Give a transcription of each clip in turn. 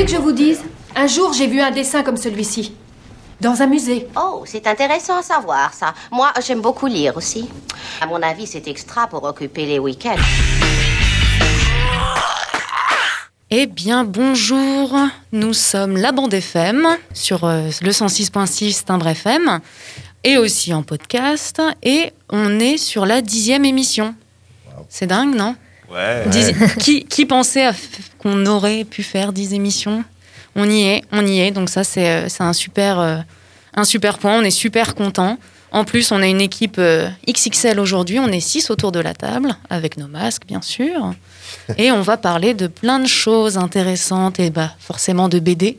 Voulez que je vous dise? Un jour, j'ai vu un dessin comme celui-ci. Dans un musée. Oh, c'est intéressant à savoir, ça. Moi, j'aime beaucoup lire aussi. À mon avis, c'est extra pour occuper les week-ends. Eh bien, bonjour. Nous sommes la bande FM sur euh, le 106.6 Timbre FM et aussi en podcast. Et on est sur la dixième émission. C'est dingue, non? Ouais. Dix- qui, qui pensait f- qu'on aurait pu faire 10 émissions? On y est, on y est. Donc ça, c'est euh, un super, euh, un super point. On est super content. En plus, on a une équipe euh, XXL aujourd'hui. On est 6 autour de la table, avec nos masques, bien sûr. Et on va parler de plein de choses intéressantes et bah, forcément de BD.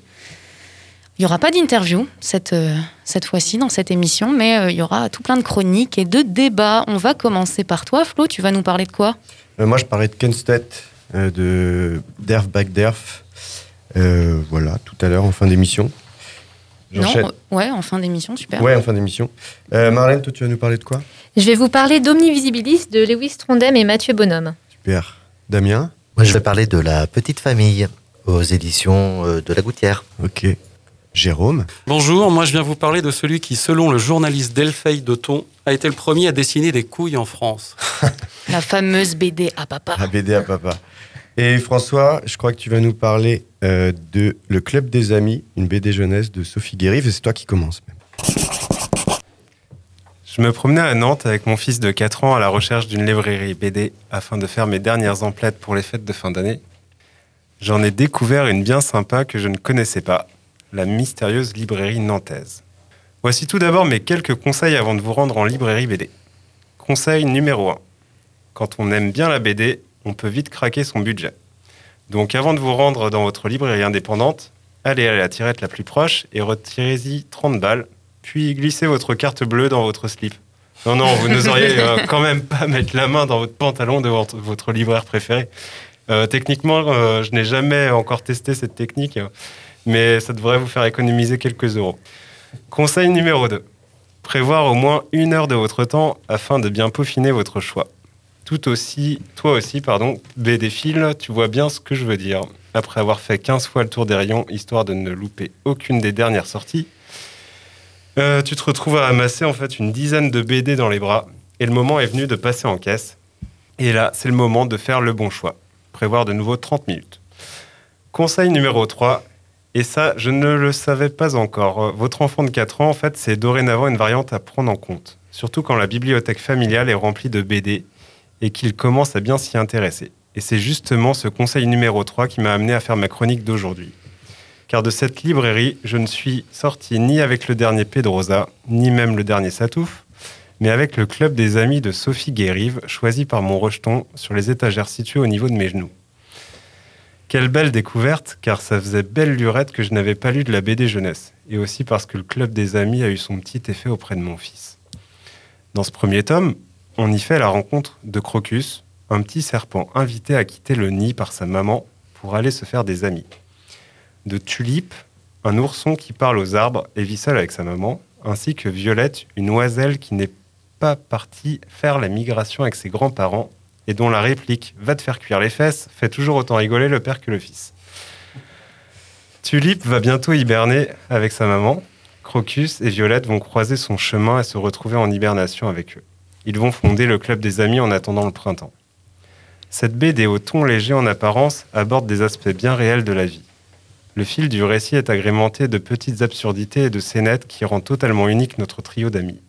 Il n'y aura pas d'interview cette, cette fois-ci dans cette émission, mais il y aura tout plein de chroniques et de débats. On va commencer par toi, Flo. Tu vas nous parler de quoi? Moi, je parlais de Kenstedt, euh, de Derf Back Derf. Euh, voilà, tout à l'heure, en fin d'émission. Non, euh, ouais, en fin d'émission, super. Ouais, en fin d'émission. Euh, Marlène, toi, tu vas nous parler de quoi? Je vais vous parler d'Omnivisibilis de Lewis Trondheim et Mathieu Bonhomme. Super. Damien? Moi, je vais parler de La Petite Famille aux éditions euh, de La Gouttière. Ok. Jérôme Bonjour, moi je viens vous parler de celui qui, selon le journaliste Delphi Doton, a été le premier à dessiner des couilles en France. La fameuse BD à papa. La BD à papa. Et François, je crois que tu vas nous parler euh, de Le Club des Amis, une BD jeunesse de Sophie Guérive. Et c'est toi qui commences. même. Je me promenais à Nantes avec mon fils de 4 ans à la recherche d'une librairie BD afin de faire mes dernières emplettes pour les fêtes de fin d'année. J'en ai découvert une bien sympa que je ne connaissais pas, la mystérieuse librairie nantaise. Voici tout d'abord mes quelques conseils avant de vous rendre en librairie BD. Conseil numéro 1. Quand on aime bien la BD, on peut vite craquer son budget. Donc avant de vous rendre dans votre librairie indépendante, allez à la tirette la plus proche et retirez-y 30 balles puis glissez votre carte bleue dans votre slip. Non, non, vous n'oseriez euh, quand même pas mettre la main dans votre pantalon de votre, votre libraire préféré. Euh, techniquement, euh, je n'ai jamais encore testé cette technique, mais ça devrait vous faire économiser quelques euros. Conseil numéro 2. Prévoir au moins une heure de votre temps afin de bien peaufiner votre choix. Tout aussi, toi aussi, pardon, BD fil, tu vois bien ce que je veux dire. Après avoir fait 15 fois le tour des rayons, histoire de ne louper aucune des dernières sorties, euh, tu te retrouves à amasser en fait une dizaine de BD dans les bras et le moment est venu de passer en caisse. Et là, c'est le moment de faire le bon choix. Prévoir de nouveau 30 minutes. Conseil numéro 3, et ça, je ne le savais pas encore. Euh, Votre enfant de 4 ans, en fait, c'est dorénavant une variante à prendre en compte. Surtout quand la bibliothèque familiale est remplie de BD et qu'il commence à bien s'y intéresser. Et c'est justement ce conseil numéro 3 qui m'a amené à faire ma chronique d'aujourd'hui car de cette librairie, je ne suis sorti ni avec le dernier Pedrosa, ni même le dernier Satouf, mais avec le club des amis de Sophie Guérive, choisi par mon rejeton sur les étagères situées au niveau de mes genoux. Quelle belle découverte, car ça faisait belle lurette que je n'avais pas lu de la BD jeunesse, et aussi parce que le club des amis a eu son petit effet auprès de mon fils. Dans ce premier tome, on y fait la rencontre de Crocus, un petit serpent invité à quitter le nid par sa maman pour aller se faire des amis de Tulipe, un ourson qui parle aux arbres et vit seul avec sa maman, ainsi que Violette, une oiselle qui n'est pas partie faire la migration avec ses grands-parents et dont la réplique Va te faire cuire les fesses fait toujours autant rigoler le père que le fils. Tulipe va bientôt hiberner avec sa maman. Crocus et Violette vont croiser son chemin et se retrouver en hibernation avec eux. Ils vont fonder le club des amis en attendant le printemps. Cette BD au ton léger en apparence aborde des aspects bien réels de la vie. Le fil du récit est agrémenté de petites absurdités et de scénettes qui rend totalement unique notre trio d'amis.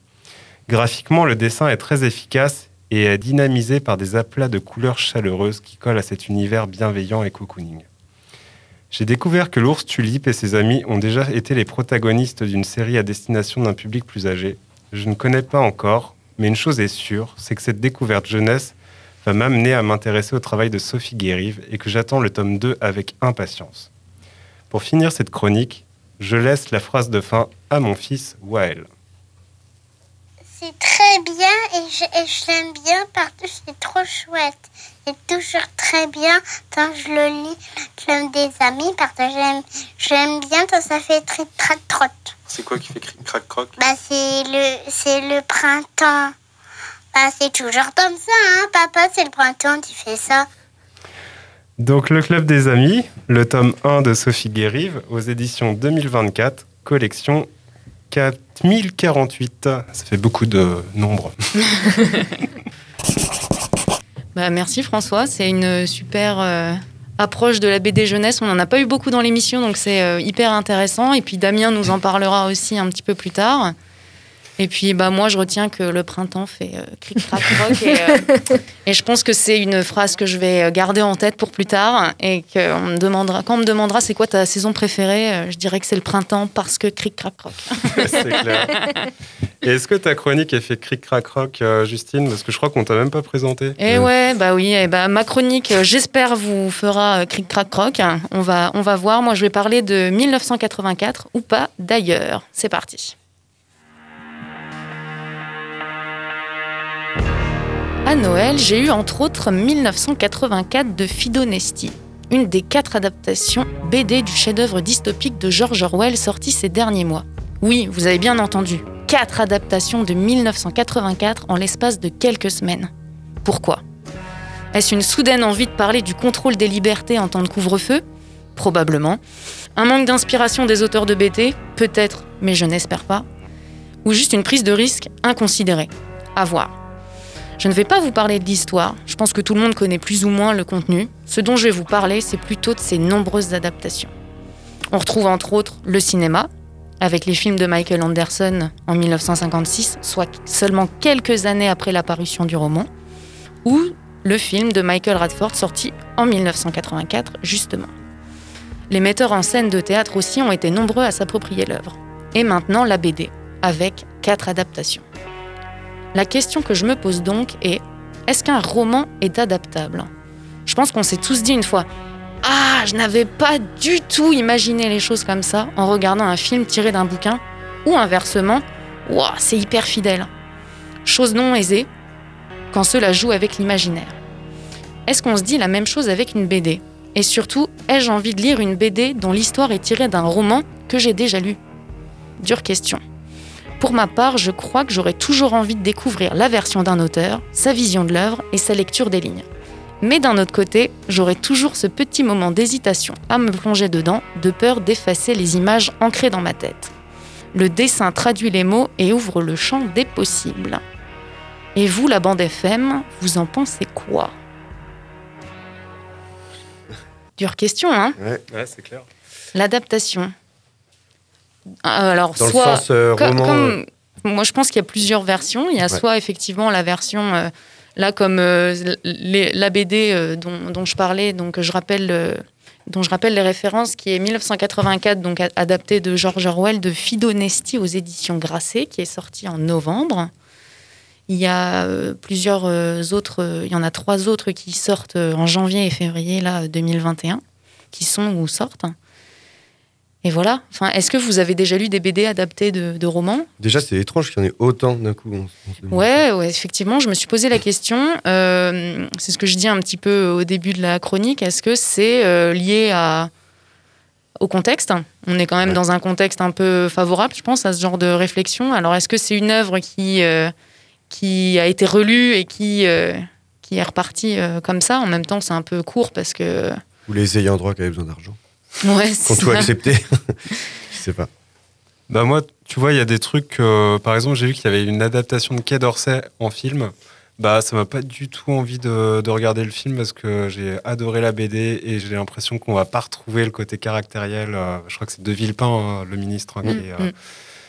Graphiquement, le dessin est très efficace et dynamisé par des aplats de couleurs chaleureuses qui collent à cet univers bienveillant et cocooning. J'ai découvert que l'ours Tulipe et ses amis ont déjà été les protagonistes d'une série à destination d'un public plus âgé. Je ne connais pas encore, mais une chose est sûre, c'est que cette découverte jeunesse va m'amener à m'intéresser au travail de Sophie Guérive et que j'attends le tome 2 avec impatience. Pour finir cette chronique, je laisse la phrase de fin à mon fils Wael. C'est très bien et je, et je l'aime bien parce que c'est trop chouette. C'est toujours très bien quand je le lis, le Club des amis parce que j'aime, j'aime bien quand ça fait tric trac troc. C'est quoi qui fait cric crac croc? Bah c'est le, c'est le printemps. Bah c'est toujours comme ça, hein, papa, c'est le printemps qui fait ça. Donc le Club des Amis, le tome 1 de Sophie Guérive aux éditions 2024, collection 4048. Ça fait beaucoup de nombres. Bah, merci François, c'est une super euh, approche de la BD jeunesse. On n'en a pas eu beaucoup dans l'émission, donc c'est euh, hyper intéressant. Et puis Damien nous en parlera aussi un petit peu plus tard. Et puis bah, moi, je retiens que le printemps fait euh, cric crac croc. Et, euh, et je pense que c'est une phrase que je vais garder en tête pour plus tard. Et que on me demandera, quand on me demandera c'est quoi ta saison préférée, euh, je dirais que c'est le printemps parce que cric crac croc. C'est clair. Et est-ce que ta chronique a fait cric crac croc, euh, Justine? Parce que je crois qu'on t'a même pas présenté. Et ouais, bah oui, et bah, ma chronique, euh, j'espère, vous fera euh, cric crac croc. On va, on va voir. Moi, je vais parler de 1984 ou pas d'ailleurs. C'est parti. À Noël, j'ai eu entre autres 1984 de Fidonesti, une des quatre adaptations BD du chef-d'œuvre dystopique de George Orwell sorti ces derniers mois. Oui, vous avez bien entendu, quatre adaptations de 1984 en l'espace de quelques semaines. Pourquoi? Est-ce une soudaine envie de parler du contrôle des libertés en temps de couvre-feu? Probablement. Un manque d'inspiration des auteurs de BD Peut-être, mais je n'espère pas. Ou juste une prise de risque inconsidérée? À voir. Je ne vais pas vous parler de l'histoire, je pense que tout le monde connaît plus ou moins le contenu. Ce dont je vais vous parler, c'est plutôt de ces nombreuses adaptations. On retrouve entre autres le cinéma, avec les films de Michael Anderson en 1956, soit seulement quelques années après l'apparition du roman, ou le film de Michael Radford sorti en 1984, justement. Les metteurs en scène de théâtre aussi ont été nombreux à s'approprier l'œuvre. Et maintenant la BD, avec quatre adaptations. La question que je me pose donc est est-ce qu'un roman est adaptable? Je pense qu'on s'est tous dit une fois Ah, je n'avais pas du tout imaginé les choses comme ça en regardant un film tiré d'un bouquin, ou inversement, Ouah, c'est hyper fidèle. Chose non aisée quand cela joue avec l'imaginaire. Est-ce qu'on se dit la même chose avec une BD Et surtout, ai-je envie de lire une BD dont l'histoire est tirée d'un roman que j'ai déjà lu? Dure question. Pour ma part, je crois que j'aurais toujours envie de découvrir la version d'un auteur, sa vision de l'œuvre et sa lecture des lignes. Mais d'un autre côté, j'aurais toujours ce petit moment d'hésitation à me plonger dedans, de peur d'effacer les images ancrées dans ma tête. Le dessin traduit les mots et ouvre le champ des possibles. Et vous, la bande FM, vous en pensez quoi? Dure question, hein? Ouais, c'est clair. L'adaptation. Euh, Alors, Dans le soit. sens, euh, roman, comme- moi, je pense qu'il y a plusieurs versions. Il y a Ouais. soit effectivement la version. euh, là, comme euh, les- la BD euh, dont, dont je parlais, donc je rappelle. euh, dont je rappelle les références, qui est 1984, donc adapté de George Orwell, de Fidonesti aux éditions Grasset, qui est sorti en novembre. Il y a euh, plusieurs euh, autres, euh, il y en a trois autres qui sortent euh, en janvier et février là 2021, qui sont ou sortent. Et voilà. Enfin, est-ce que vous avez déjà lu des BD adaptés de, de romans? Déjà, c'est étrange qu'il y en ait autant d'un coup. on-. Ouais, ouais, effectivement, je me suis posé la question. euh, c'est ce que je dis un petit peu au début de la chronique. Est-ce que c'est euh, lié à, au contexte? On est quand même dans un contexte un peu favorable, je pense, à ce genre de réflexion. Alors, est-ce que c'est une œuvre qui, euh, qui a été relue et qui, qui est repartie comme ça? En même temps, c'est un peu court parce que. Ou les ayants droit qui avaient besoin d'argent. Ouais, c'est ont tout accepté. Je sais pas. Bah moi, tu vois, il y a des trucs. euh, par exemple, j'ai vu qu'il y avait une adaptation de Quai d'Orsay en film. Bah, ça m'a pas du tout envie de, de regarder le film parce que j'ai adoré la BD et j'ai l'impression qu'on va pas retrouver le côté caractériel. euh, je crois que c'est De Villepin, hein, le ministre, hein, qui, est, euh,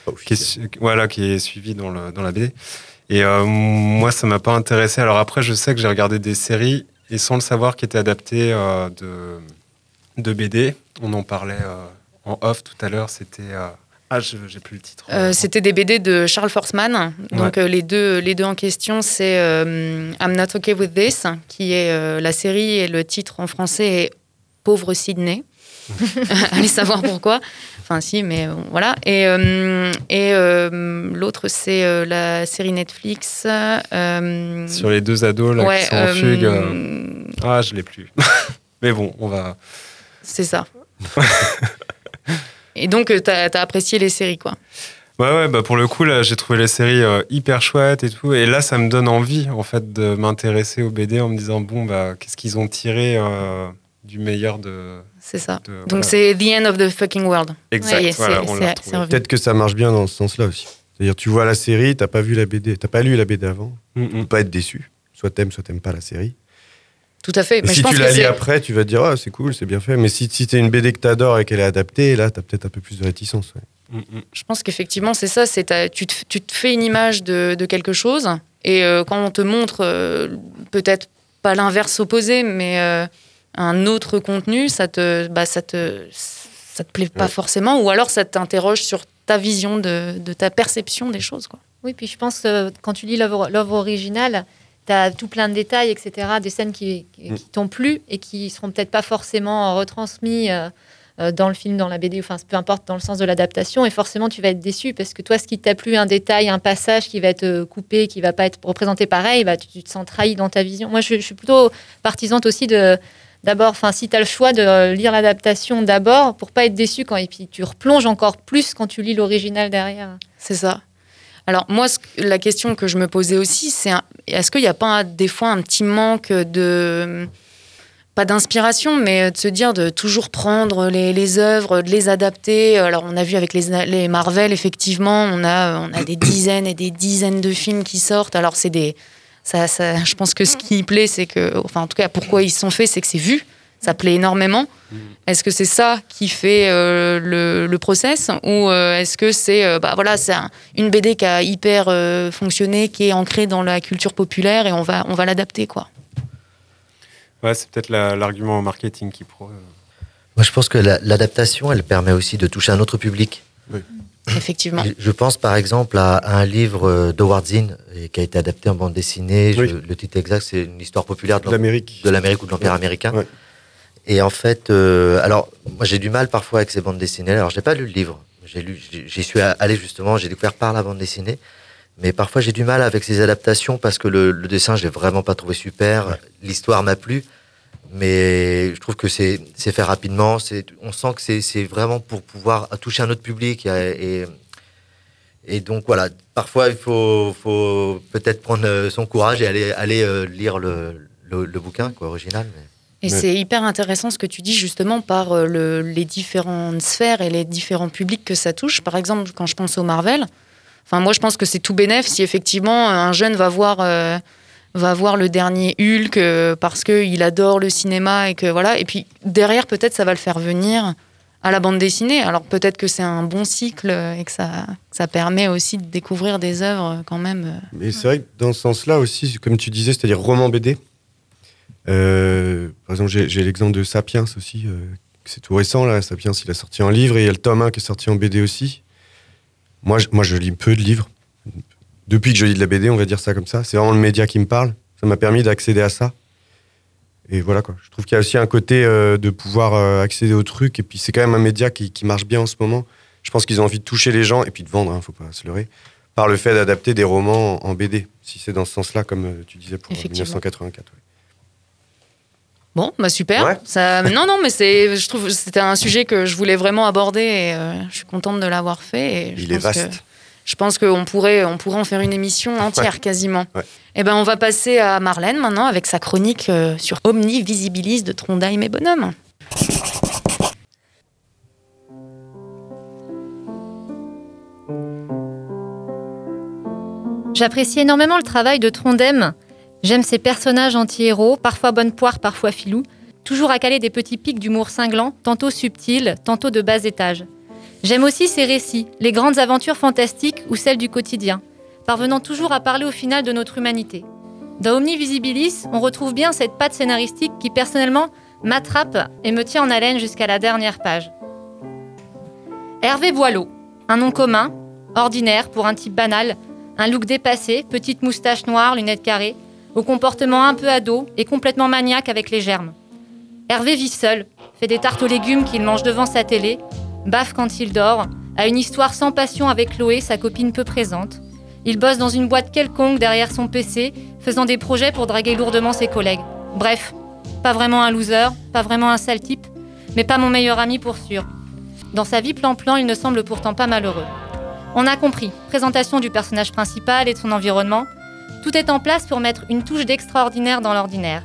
Mm, qui est su- voilà, qui est suivi dans, le, dans la BD. Et euh, moi, ça m'a pas intéressé. Alors après, je sais que j'ai regardé des séries et sans le savoir qui étaient adaptées euh, de, de BD. On en parlait euh, en off tout à l'heure. C'était euh, Ah, j'ai plus le titre. Euh, C'était des BD de Charles Forsman. Donc Ouais. euh, les, deux, les deux en question, c'est euh, I'm Not Okay With This, qui est la série, et le titre en français est Pauvre Sydney. Allez savoir pourquoi. Enfin, si, mais voilà. Et, et l'autre, c'est la série Netflix. Sur les deux ados là, ouais, qui sont en fugue. Ah, je l'ai plus. Mais bon, on va. C'est ça. et donc, tu as, apprécié les séries, quoi. Ouais, ouais, bah pour le coup, là, j'ai trouvé les séries euh, hyper chouettes et tout. Et là, ça me donne envie, en fait, de m'intéresser aux BD en me disant, bon, bah, qu'est-ce qu'ils ont tiré euh, du meilleur de. C'est ça. de- Donc, voilà. c'est The End of the Fucking World. Exact, est, voilà. Peut-être que ça marche bien dans ce sens-là aussi. C'est-à-dire, tu vois la série, t'as pas vu la BD, t'as pas lu la BD avant, Mm, tu peux pas être déçu. Soit t'aimes, soit t'aimes pas la série. Tout à fait. Mais si je pense tu la lis après, tu vas te dire, ah, c'est cool, c'est bien fait. Mais si, si t'es une BD que t'adores et qu'elle est adaptée, là, t'as peut-être un peu plus de réticence. ouais. Je pense qu'effectivement, c'est ça. C'est ta- tu, te, tu te fais une image de, de quelque chose, et euh, quand on te montre euh, peut-être pas l'inverse opposé, mais euh, un autre contenu, ça te, bah, ça te, ça te plaît pas Ouais. forcément, ou alors ça t'interroge sur ta vision de, de ta perception des choses. Quoi. Oui, puis je pense que quand tu lis l'œuvre l'œuvre originale, tu as tout plein de détails, etc., des scènes qui, qui, Mm. qui t'ont plu et qui seront peut-être pas forcément retransmis euh, euh, dans le film, dans la BD, enfin peu importe dans le sens de l'adaptation. Et forcément, tu vas être déçu parce que toi, ce qui t'a plu, un détail, un passage qui va être euh, coupé, qui va pas être représenté pareil, bah, tu, tu te sens trahi dans ta vision. Moi, je, je suis plutôt partisante aussi de. D'abord, enfin, si tu as le choix de lire l'adaptation d'abord pour pas être déçu quand et puis tu replonges encore plus quand tu lis l'original derrière. C'est ça. Alors moi, la question que je me posais aussi, c'est est-ce qu'il n'y a pas des fois un petit manque de pas d'inspiration, mais de se dire de toujours prendre les, œuvres, de les adapter. Alors on a vu avec les, Marvel, effectivement, on a, des dizaines et des dizaines de films qui sortent. Alors c'est des, je pense que ce qui plaît, c'est que, enfin en tout cas pourquoi ils sont faits, c'est que c'est vu, ça plaît énormément. Est-ce que c'est ça qui fait euh, le, le process ou euh, est-ce que c'est euh, bah voilà c'est un- une BD qui a hyper euh, fonctionné, qui est ancrée dans la culture populaire et on va on va l'adapter quoi? Ouais, c'est peut-être la- l'argument marketing qui pro. Moi, je pense que la- l'adaptation, elle permet aussi de toucher un autre public. Effectivement. Je pense par exemple à, à un livre d'Howard Zinn et qui a été adapté en bande dessinée. Je- Oui. le titre exact, c'est une histoire populaire de De l'Amérique. de l'Amérique ou de l'Empire Ouais. américain. Ouais. Et en fait, euh, alors moi j'ai du mal parfois avec ces bandes dessinées. Alors j'ai pas lu le livre. J'ai lu, j'y suis allé justement. J'ai découvert par la bande dessinée. Mais parfois j'ai du mal avec ces adaptations parce que le, le dessin, je l'ai vraiment pas trouvé super. L'histoire m'a plu, mais je trouve que c'est c'est fait rapidement. C'est, on sent que c'est c'est vraiment pour pouvoir toucher un autre public. Et, et, et donc voilà, parfois il faut, faut peut-être prendre euh, son courage et aller, aller euh, lire le, le, le bouquin quoi, original. mais- Et c'est hyper intéressant ce que tu dis justement par euh, le- les différentes sphères et les différents publics que ça touche. Par exemple, quand je pense au Marvel, enfin moi je pense que c'est tout bénef si effectivement un jeune va voir euh, va voir le dernier Hulk euh, parce que il adore le cinéma et que voilà. Et puis derrière peut-être ça va le faire venir à la bande dessinée. Alors peut-être que c'est un bon cycle et que ça ça permet aussi de découvrir des œuvres quand même. Mais c'est vrai que dans ce sens-là aussi, comme tu disais, c'est-à-dire roman BD. Euh, par exemple, j'ai l'exemple de Sapiens aussi. euh, c'est tout récent, là. Sapiens, il a sorti en livre et il y a le tome 1 qui est sorti en BD aussi. Moi, je, moi, je lis peu de livres. Depuis que je lis de la BD, on va dire ça comme ça. C'est vraiment le média qui me parle. Ça m'a permis d'accéder à ça. Et voilà quoi. Je trouve qu'il y a aussi un côté euh, de pouvoir accéder au truc. Et puis c'est quand même un média qui, qui marche bien en ce moment. Je pense qu'ils ont envie de toucher les gens et puis de vendre, hein, faut pas se leurrer, par le fait d'adapter des romans en, en BD. Si c'est dans ce sens-là, comme tu disais pour euh, Effectivement. 1984. ouais. Bon, bah super. Ouais. Ça, non, non, mais c'est, je trouve, que c'était un sujet que je voulais vraiment aborder et euh, je suis contente de l'avoir fait. Et je Il est que- vaste. je pense qu'on pourrait, on pourrait en faire une émission entière Ouais. quasiment. Ouais. Et ben, on va passer à Marlène maintenant avec sa chronique euh, sur Omni Visibilis de Trondheim et Bonhomme. J'apprécie énormément le travail de Trondheim. J'aime ses personnages anti-héros, parfois bonne poire, parfois filou, toujours à caler des petits pics d'humour cinglant, tantôt subtils, tantôt de bas étage. J'aime aussi ses récits, les grandes aventures fantastiques ou celles du quotidien, parvenant toujours à parler au final de notre humanité. Dans Omni Visibilis, on retrouve bien cette patte scénaristique qui personnellement m'attrape et me tient en haleine jusqu'à la dernière page. Hervé Boileau, Un nom commun, ordinaire pour un type banal, un look dépassé, petite moustache noire, lunettes carrées, au comportement un peu ado et complètement maniaque avec les germes. Hervé vit seul, fait des tartes aux légumes qu'il mange devant sa télé, baffe quand il dort, a une histoire sans passion avec Chloé, sa copine peu présente. Il bosse dans une boîte quelconque derrière son PC, faisant des projets pour draguer lourdement ses collègues. Bref, pas vraiment un loser, pas vraiment un sale type, mais pas mon meilleur ami pour sûr. Dans sa vie plan-plan, il ne semble pourtant pas malheureux. On a compris, présentation du personnage principal et de son environnement, tout est en place pour mettre une touche d'extraordinaire dans l'ordinaire.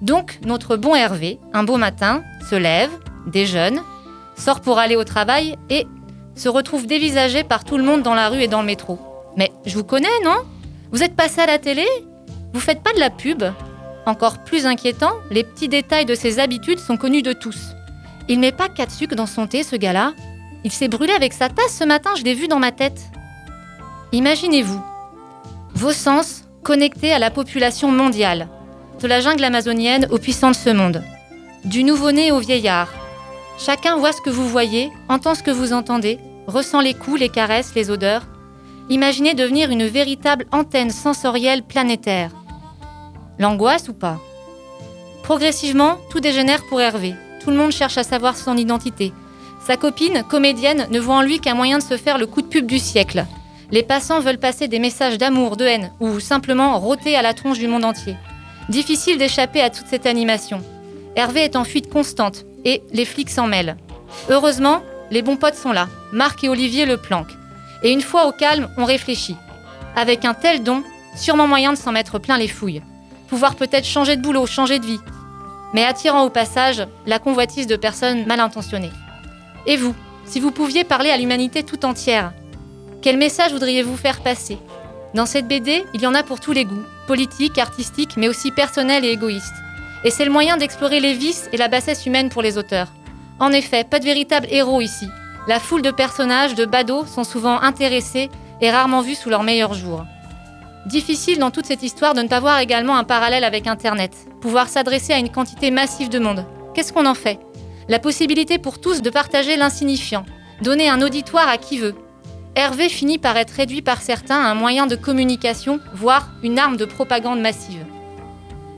Donc, notre bon Hervé, un beau matin, se lève, déjeune, sort pour aller au travail et se retrouve dévisagé par tout le monde dans la rue et dans le métro. Mais je vous connais, non? Vous êtes passé à la télé? Vous faites pas de la pub? Encore plus inquiétant, les petits détails de ses habitudes sont connus de tous. Il met pas quatre sucres dans son thé, ce gars-là. Il s'est brûlé avec sa tasse ce matin, je l'ai vu dans ma tête. Imaginez-vous, vos sens connectés à la population mondiale, de la jungle amazonienne aux puissants de ce monde, du nouveau-né au vieillard. Chacun voit ce que vous voyez, entend ce que vous entendez, ressent les coups, les caresses, les odeurs. Imaginez devenir une véritable antenne sensorielle planétaire. L'angoisse ou pas? Progressivement, tout dégénère pour Hervé. Tout le monde cherche à savoir son identité. Sa copine, comédienne, ne voit en lui qu'un moyen de se faire le coup de pub du siècle. Les passants veulent passer des messages d'amour, de haine, ou simplement rôter à la tronche du monde entier. Difficile d'échapper à toute cette animation. Hervé est en fuite constante, et les flics s'en mêlent. Heureusement, les bons potes sont là, Marc et Olivier le planquent. Et une fois au calme, on réfléchit. Avec un tel don, sûrement moyen de s'en mettre plein les fouilles. Pouvoir peut-être changer de boulot, changer de vie. Mais attirant au passage la convoitise de personnes mal intentionnées. Et vous, si vous pouviez parler à l'humanité tout entière, quel message voudriez-vous faire passer? Dans cette BD, il y en a pour tous les goûts, politiques, artistiques, mais aussi personnels et égoïstes. Et c'est le moyen d'explorer les vices et la bassesse humaine pour les auteurs. En effet, pas de véritable héros ici. La foule de personnages, de badauds, sont souvent intéressés et rarement vus sous leur meilleur jour. Difficile dans toute cette histoire de ne pas voir également un parallèle avec Internet. Pouvoir s'adresser à une quantité massive de monde. Qu'est-ce qu'on en fait? La possibilité pour tous de partager l'insignifiant, donner un auditoire à qui veut. Hervé finit par être réduit par certains à un moyen de communication, voire une arme de propagande massive.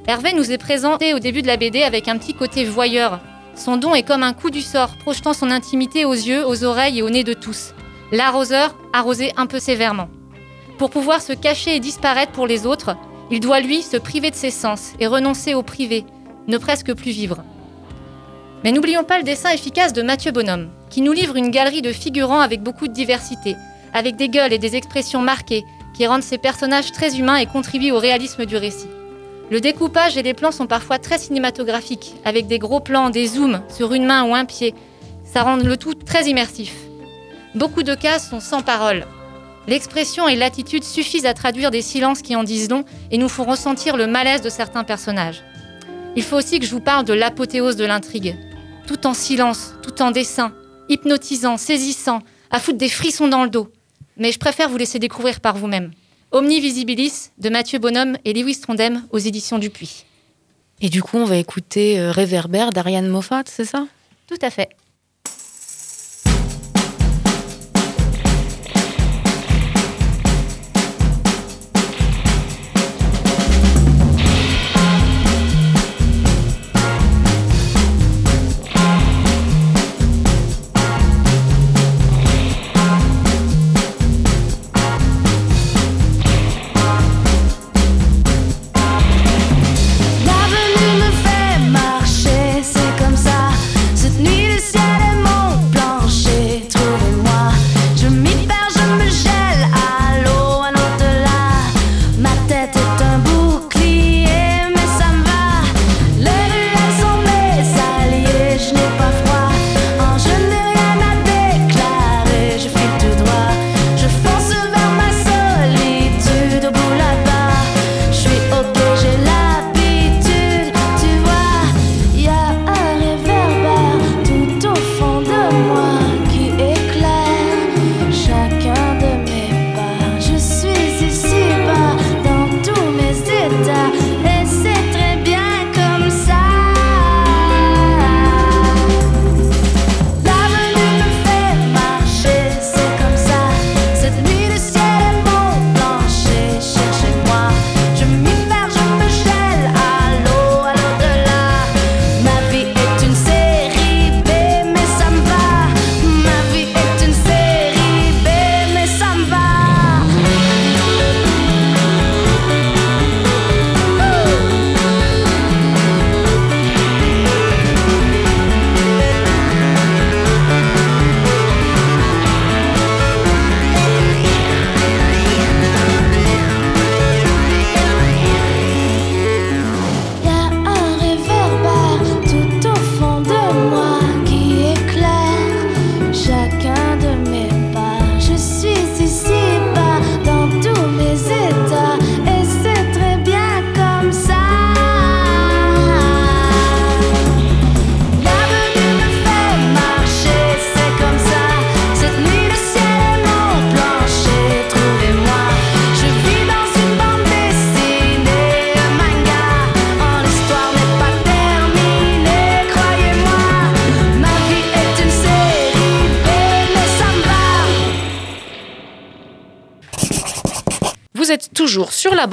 Hervé nous est présenté au début de la BD avec un petit côté voyeur. Son don est comme un coup du sort, projetant son intimité aux yeux, aux oreilles et au nez de tous. L'arroseur arrosé un peu sévèrement. Pour pouvoir se cacher et disparaître pour les autres, il doit lui se priver de ses sens et renoncer au privé, ne presque plus vivre. Mais n'oublions pas le dessin efficace de Mathieu Bonhomme, qui nous livre une galerie de figurants avec beaucoup de diversité, avec des gueules et des expressions marquées, qui rendent ces personnages très humains et contribuent au réalisme du récit. Le découpage et les plans sont parfois très cinématographiques, avec des gros plans, des zooms sur une main ou un pied. Ça rend le tout très immersif. Beaucoup de cas sont sans parole. L'expression et l'attitude suffisent à traduire des silences qui en disent long et nous font ressentir le malaise de certains personnages. Il faut aussi que je vous parle de l'apothéose de l'intrigue. Tout en silence, tout en dessin, hypnotisant, saisissant, à foutre des frissons dans le dos. Mais je préfère vous laisser découvrir par vous-même. Omni Visibilis de Mathieu Bonhomme et Lewis Trondheim aux éditions Dupuis. Et du coup, on va écouter euh, Réverbère d'Ariane Moffat, c'est ça? Tout à fait.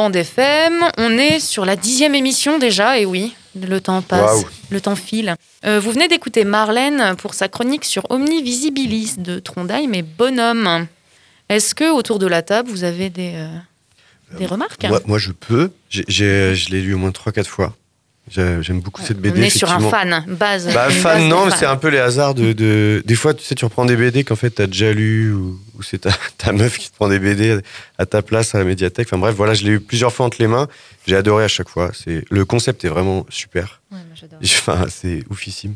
Bande FM. On est sur la dixième émission déjà, et oui, le temps passe, le temps file. Euh, vous venez d'écouter Marlène pour sa chronique sur Omni Visibilis de Trondheim et Bonhomme. Est-ce que autour de la table, vous avez des, euh, des remarques? Moi, moi, je peux. J'ai- j'ai- je l'ai lu au moins 3-4 fois. J'ai- J'aime beaucoup cette BD. On est sur un effectivement. fan, base. Bah, fan, base non, mais c'est un peu les hasards de, de- Des fois, tu sais, tu reprends des BD qu'en fait, t'as déjà lu, ou, ou c'est ta, ta meuf qui te prend des BD à ta place à la médiathèque. Enfin bref, voilà, je l'ai eu plusieurs fois entre les mains. J'ai adoré à chaque fois. C'est Le concept est vraiment super. Ouais, j'adore. Enfin, c'est oufissime.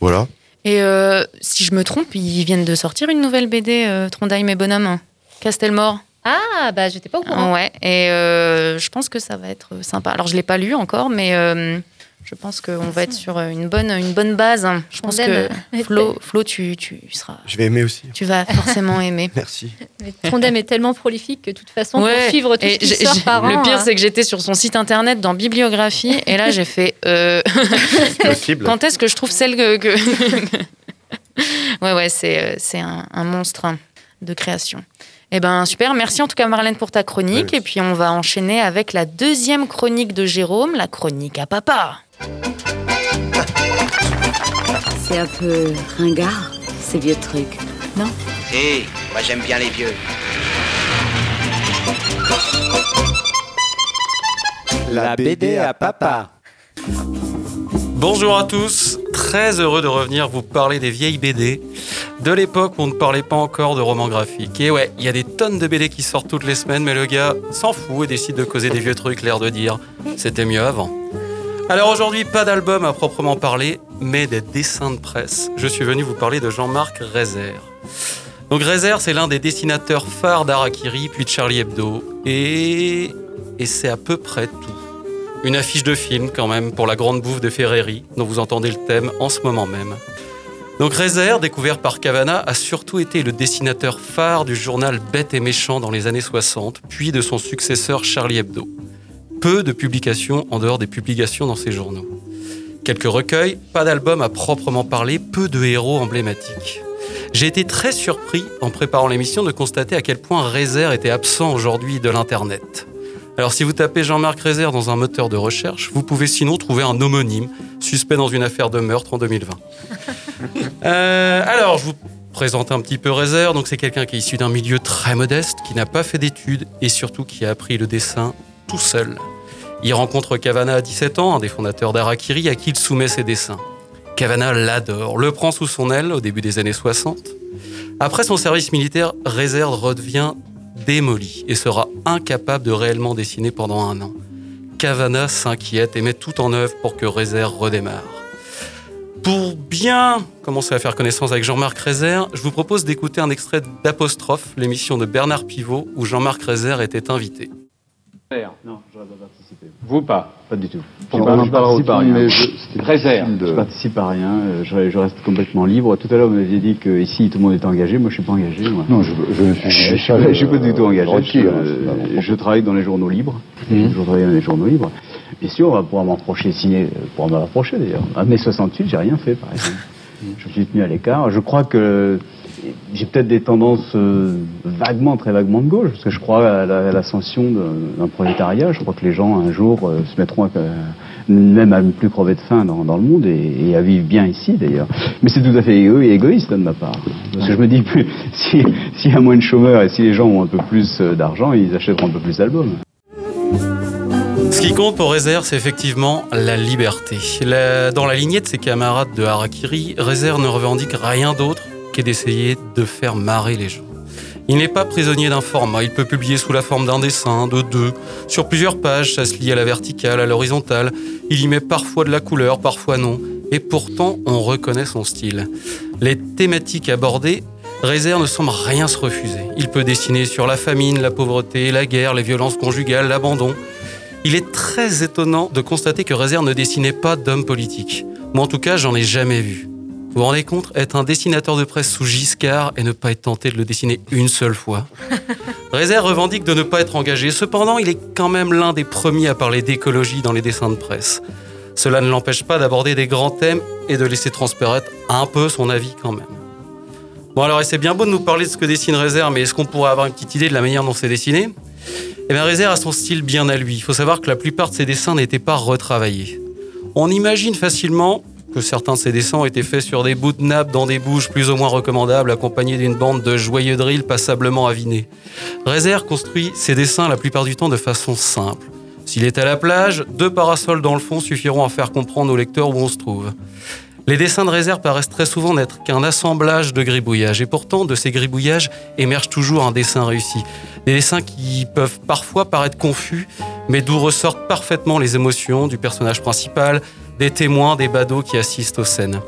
Voilà. Et euh, si je me trompe, ils viennent de sortir une nouvelle BD, euh, Trondheim et Bonhomme. Castelmore. Ah, bah, j'étais pas au courant. Ouais, et euh, je pense que ça va être sympa. Alors, je l'ai pas lu encore, mais euh, je pense qu'on va être sur une bonne, une bonne base. Je pense que. Flo, Flo tu, tu seras. Je vais aimer aussi. Tu vas forcément aimer. Merci. Mais Trondheim est tellement prolifique que de toute façon, Ouais, pour suivre tout et ce qui j'ai- sort j'ai- par Le an, pire, hein. c'est que j'étais sur son site internet dans bibliographie, et là, j'ai fait. euh. Quand est-ce que je trouve celle que. que- ouais, ouais, c'est c'est un, un monstre de création. Eh ben super, merci en tout cas Marlène pour ta chronique. Et puis on va enchaîner avec la deuxième chronique de Jérôme, la chronique à papa. C'est un peu ringard, ces vieux trucs, non? Hé, moi j'aime bien les vieux. La BD à papa. Bonjour à tous, très heureux de revenir vous parler des vieilles BD, de l'époque où on ne parlait pas encore de romans graphiques. Et ouais, il y a des tonnes de BD qui sortent toutes les semaines, mais le gars s'en fout et décide de causer des vieux trucs, l'air de dire c'était mieux avant. Alors aujourd'hui, pas d'album à proprement parler, mais des dessins de presse. Je suis venu vous parler de Jean-Marc Rézère. Donc Rézère, c'est l'un des dessinateurs phares d'Arakiri, puis de Charlie Hebdo, et, et c'est à peu près tout. Une affiche de film quand même pour la grande bouffe de Ferreri, dont vous entendez le thème en ce moment même. Donc Rézère, découvert par Cavana, a surtout été le dessinateur phare du journal Bête et Méchant dans les années 60, puis de son successeur Charlie Hebdo. Peu de publications en dehors des publications dans ces journaux. Quelques recueils, pas d'album à proprement parler, peu de héros emblématiques. J'ai été très surpris en préparant l'émission de constater à quel point Rézère était absent aujourd'hui de l'Internet. Alors si vous tapez Jean-Marc Rézère dans un moteur de recherche, vous pouvez sinon trouver un homonyme suspect dans une affaire de meurtre en 2020. Euh, alors je vous présente un petit peu Rézère. Donc c'est quelqu'un qui est issu d'un milieu très modeste, qui n'a pas fait d'études et surtout qui a appris le dessin tout seul. Il rencontre Cavana à 17 ans, un des fondateurs d'Arakiri, à qui il soumet ses dessins. Cavana l'adore, le prend sous son aile au début des années 60. Après son service militaire, Rézère redevient démoli et sera incapable de réellement dessiner pendant un an. Cavana s'inquiète et met tout en œuvre pour que Rézère redémarre. Pour bien commencer à faire connaissance avec Jean-Marc Rézère, je vous propose d'écouter un extrait d'Apostrophe, l'émission de Bernard Pivot, où Jean-Marc Rézère était invité. Non, j'aurais pas participé. Vous pas Pas du tout. Je en par- je parlera participe à rien. mais je- de- Je participe à rien. euh, Je, je reste complètement libre. Tout à l'heure, vous m'aviez dit que ici tout le monde est engagé. Moi, je suis pas engagé. moi. Non, je, je suis. je, pas, je suis pas du tout engagé. Je retire, je, hein, propos. je travaille dans les journaux libres. Mhm. Toujours travaillé dans les journaux libres. Bien sûr, on va pouvoir m'en reprocher signer, euh, pouvoir me reprocher d'ailleurs. À mai 68, j'ai rien fait, par exemple. Je me suis tenu à l'écart. Je crois que j'ai peut-être des tendances euh, vaguement, très vaguement de gauche, parce que je crois à la- à l'ascension d'un prolétariat. Je crois que les gens, un jour, euh, se mettront à, même à ne plus crever de faim dans, le monde et, à vivre bien ici, d'ailleurs. Mais c'est tout à fait égo- égoïste de ma part. Parce que je me dis, plus- si- s'il y a moins de chômeurs et si les gens ont un peu plus euh, d'argent, ils achèteront un peu plus d'albums. Ce qui compte pour Rézère, c'est effectivement la liberté. Dans la lignée de ses camarades de Harakiri, Rézère ne revendique rien d'autre qu'est d'essayer de faire marrer les gens. Il n'est pas prisonnier d'un format, il peut publier sous la forme d'un dessin, de deux, sur plusieurs pages, ça se lie à la verticale, à l'horizontale, il y met parfois de la couleur, parfois non, et pourtant on reconnaît son style. Les thématiques abordées, Rézère ne semble rien se refuser. Il peut dessiner sur la famine, la pauvreté, la guerre, les violences conjugales, l'abandon. Il est très étonnant de constater que Rézère ne dessinait pas d'homme politique. Moi en tout cas, j'en ai jamais vu. Vous vous rendez compte Être un dessinateur de presse sous Giscard et ne pas être tenté de le dessiner une seule fois. Rézère revendique de ne pas être engagé. Cependant, il est quand même l'un des premiers à parler d'écologie dans les dessins de presse. Cela ne l'empêche pas d'aborder des grands thèmes et de laisser transparaître un peu son avis quand même. Bon alors, et c'est bien beau de nous parler de ce que dessine Rézère, mais est-ce qu'on pourrait avoir une petite idée de la manière dont c'est dessiné? Eh bien, Rézère a son style bien à lui. Il faut savoir que la plupart de ses dessins n'étaient pas retravaillés. On imagine facilement certains de ses dessins ont été faits sur des bouts de nappe dans des bouges plus ou moins recommandables, accompagnés d'une bande de joyeux drills passablement avinés. Rézère construit ses dessins la plupart du temps de façon simple. S'il est à la plage, deux parasols dans le fond suffiront à faire comprendre aux lecteurs où on se trouve. Les dessins de réserve paraissent très souvent n'être qu'un assemblage de gribouillages, et pourtant de ces gribouillages émerge toujours un dessin réussi. Des dessins qui peuvent parfois paraître confus, mais d'où ressortent parfaitement les émotions du personnage principal, des témoins, des badauds qui assistent aux scènes.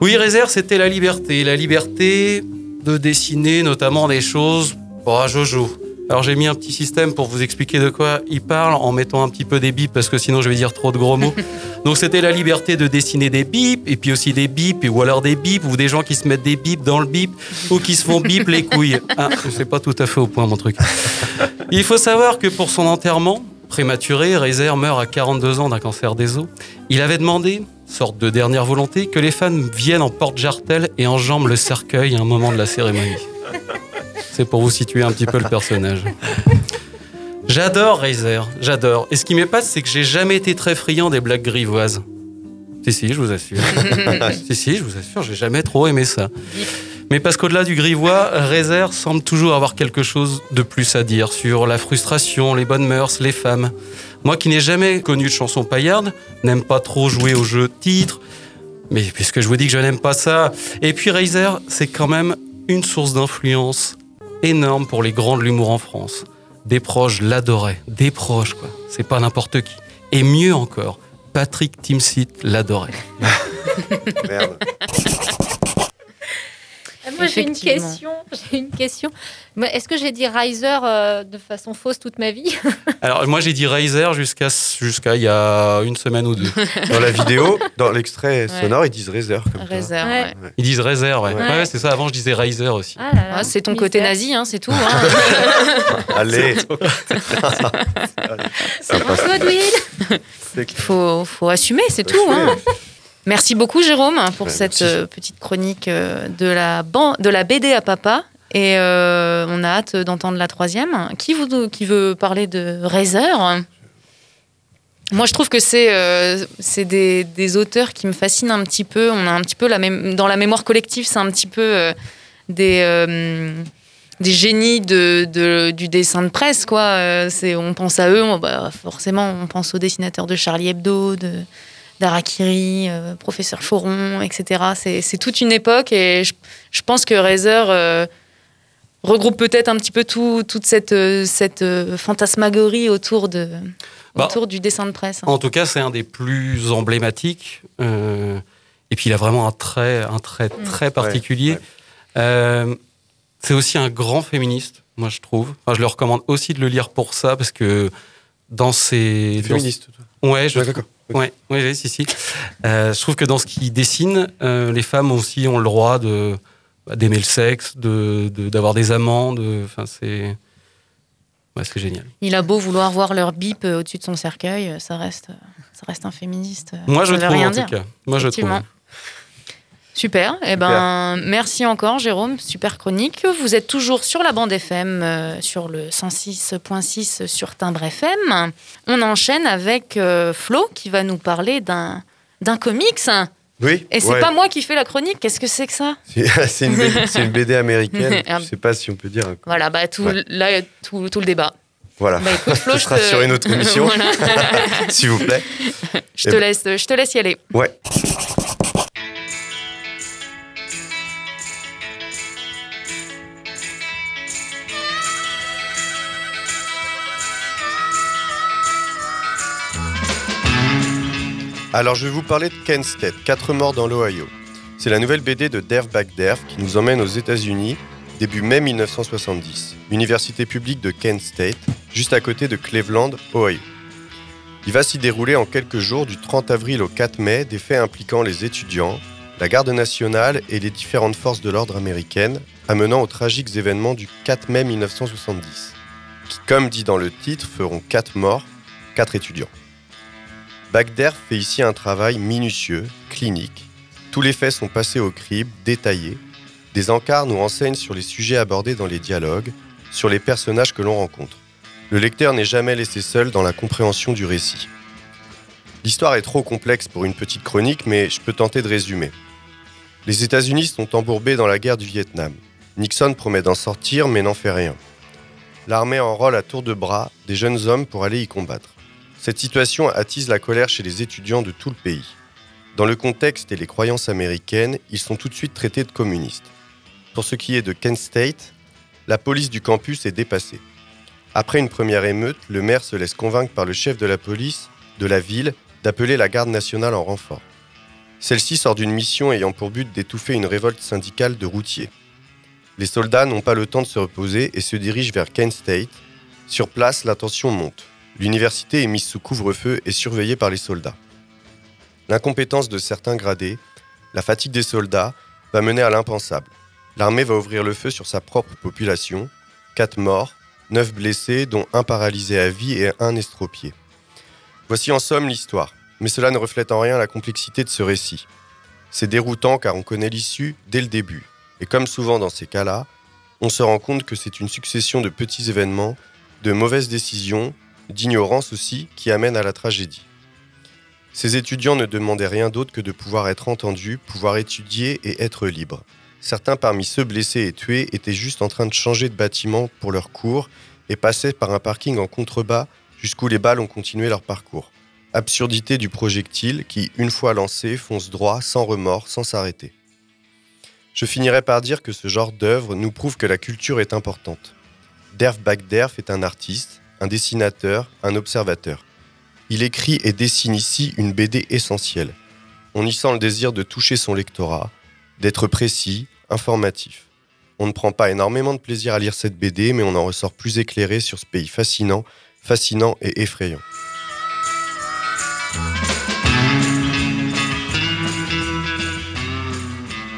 Oui, réserve, c'était la liberté, la liberté de dessiner notamment des choses pour à Jojo. Alors j'ai mis un petit système pour vous expliquer de quoi il parle en mettant un petit peu des bips parce que sinon je vais dire trop de gros mots. Donc c'était la liberté de dessiner des bips et puis aussi des bips ou alors des bips ou des gens qui se mettent des bips dans le bip ou qui se font bip les couilles. Ah, c'est pas tout à fait au point mon truc. Il faut savoir que pour son enterrement prématuré, Rézère meurt à 42 ans d'un cancer des os. Il avait demandé, sorte de dernière volonté, que les fans viennent en porte-jartel et enjambent le cercueil à un moment de la cérémonie. C'est pour vous situer un petit peu le personnage. J'adore Razer, j'adore. Et ce qui m'épate, c'est que j'ai jamais été très friand des blagues grivoises. Si, si, je vous assure. si, si, je vous assure, j'ai jamais trop aimé ça. Mais parce qu'au-delà du grivois, Razer semble toujours avoir quelque chose de plus à dire sur la frustration, les bonnes mœurs, les femmes. Moi qui n'ai jamais connu de chanson paillarde, n'aime pas trop jouer au jeu de titre, mais puisque je vous dis que je n'aime pas ça. Et puis Razer, c'est quand même une source d'influence énorme pour les grands de l'humour en France. Des proches l'adoraient, des proches quoi, c'est pas n'importe qui. Et mieux encore, Patrick Timsit l'adorait. Merde. Ah, Moi, j'ai une question. J'ai une question. Est-ce que j'ai dit Riser euh, de façon fausse toute ma vie Alors moi j'ai dit Razer jusqu'à jusqu'à il y a une semaine ou deux. Dans la vidéo, dans l'extrait Ouais. sonore, ils disent Razer. Comme ça. Razer, Ouais. ouais. Ils disent Razer, ouais. Ouais. Ouais, c'est ça. Avant je disais Razer aussi. Ah Ah, c'est ton côté nazi, hein, c'est tout. hein. Allez. C'est Douil. C'est clair. faut, faut assumer, c'est tout. hein. Merci beaucoup, Jérôme, pour Ouais, cette merci. euh, petite chronique euh, de la, ban- de la BD à papa. Et euh, on a hâte d'entendre la troisième. Qui, vous, qui veut parler de Razer? Moi, je trouve que c'est euh, des, des auteurs qui me fascinent un petit peu. On a un petit peu la même dans la mémoire collective, c'est un petit peu euh, des euh, des génies de, de- du dessin de presse, quoi. On pense à eux, on- bah, forcément, on pense aux dessinateurs de Charlie Hebdo, de d'Arakiri, euh, Professeur Choron, etc. C'est, toute une époque et je, je pense que Razer euh, regroupe peut-être un petit peu tout, toute cette, euh, cette euh, fantasmagorie autour, de, Bah, autour du dessin de presse. En tout cas, c'est un des plus emblématiques. euh, et puis, il a vraiment un trait, un trait très particulier. ouais. Euh, c'est aussi un grand féministe, moi, je trouve. Enfin, je le recommande aussi de le lire pour ça, parce que dans ses... dans- Féministe, toi. Ouais, je Ouais, d'accord. Ouais, ouais, ouais, si, si. Euh, je trouve que dans ce qu'il dessine, euh, les femmes aussi ont le droit de bah, d'aimer le sexe, de de- d'avoir des amants, de, enfin c'est, ouais, c'est génial. Il a beau vouloir voir leur bip euh, au-dessus de son cercueil, ça reste, ça reste un féministe. Moi, je ça trouve rien en dire. tout cas. Moi, je trouve. Super. Eh ben, merci encore, Jérôme. Super chronique. Vous êtes toujours sur la bande FM, euh, sur le 106.6 sur Timbre FM. On enchaîne avec euh, Flo qui va nous parler d'un d'un comics. Oui. Et c'est ouais. pas moi qui fais la chronique. Qu'est-ce que c'est que ça C'est une, une BD américaine. Je sais pas si on peut dire. un- Voilà, bah tout, Ouais. là, tout, tout le débat. Voilà. Bah, écoute, Flo, Ce je sera te- sur une autre émission. S'il vous plaît. Je Eh te, ben- laisse, je te laisse y aller. Ouais. Alors je vais vous parler de Kent State, 4 morts dans l'Ohio. C'est la nouvelle BD de Derv Bagderf qui nous emmène aux États-Unis début mai 1970, université publique de Kent State, juste à côté de Cleveland, Ohio. Il va s'y dérouler en quelques jours du 30 avril au 4 mai des faits impliquant les étudiants, la garde nationale et les différentes forces de l'ordre américaines, amenant aux tragiques événements du 4 mai 1970, qui, comme dit dans le titre, feront 4 morts, 4 étudiants. Bagder fait ici un travail minutieux, clinique. Tous les faits sont passés au crible, détaillés. Des encarts nous renseignent sur les sujets abordés dans les dialogues, sur les personnages que l'on rencontre. Le lecteur n'est jamais laissé seul dans la compréhension du récit. L'histoire est trop complexe pour une petite chronique, mais je peux tenter de résumer. Les États-Unis sont embourbés dans la guerre du Vietnam. Nixon promet d'en sortir, mais n'en fait rien. L'armée enrôle à tour de bras des jeunes hommes pour aller y combattre. Cette situation attise la colère chez les étudiants de tout le pays. Dans le contexte et les croyances américaines, ils sont tout de suite traités de communistes. Pour ce qui est de Kent State, la police du campus est dépassée. Après une première émeute, le maire se laisse convaincre par le chef de la police de la ville d'appeler la garde nationale en renfort. Celle-ci sort d'une mission ayant pour but d'étouffer une révolte syndicale de routiers. Les soldats n'ont pas le temps de se reposer et se dirigent vers Kent State. Sur place, la tension monte. L'université est mise sous couvre-feu et surveillée par les soldats. L'incompétence de certains gradés, la fatigue des soldats, va mener à l'impensable. L'armée va ouvrir le feu sur sa propre population. Quatre morts, neuf blessés, dont un paralysé à vie et un estropié. Voici en somme l'histoire, mais cela ne reflète en rien la complexité de ce récit. C'est déroutant car on connaît l'issue dès le début. Et comme souvent dans ces cas-là, on se rend compte que c'est une succession de petits événements, de mauvaises décisions, d'ignorance aussi, qui amènent à la tragédie. Ces étudiants ne demandaient rien d'autre que de pouvoir être entendus, pouvoir étudier et être libres. Certains parmi ceux blessés et tués étaient juste en train de changer de bâtiment pour leur cours et passaient par un parking en contrebas jusqu'où les balles ont continué leur parcours. Absurdité du projectile qui, une fois lancé, fonce droit, sans remords, sans s'arrêter. Je finirai par dire que ce genre d'œuvre nous prouve que la culture est importante. Derf Bagderf est un artiste, un dessinateur, un observateur. Il écrit et dessine ici une BD essentielle. On y sent le désir de toucher son lectorat, d'être précis, informatif. On ne prend pas énormément de plaisir à lire cette BD, mais on en ressort plus éclairé sur ce pays fascinant, fascinant et effrayant.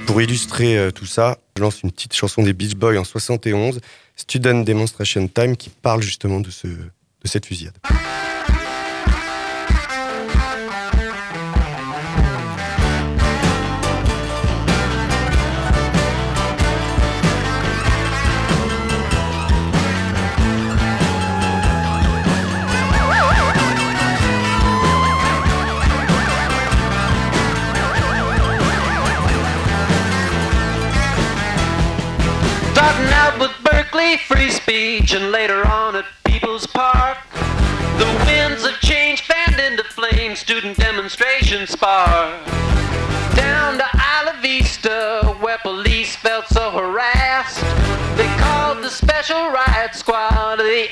Pour illustrer euh, tout ça, je lance une petite chanson des Beach Boys en 71, Student Demonstration Time, qui parle justement de, de cette fusillade. Free speech and later on at People's Park. The winds of change fanned into flame, student demonstration spark. Down to Isla Vista, where police felt so harassed. They called the special riot squad the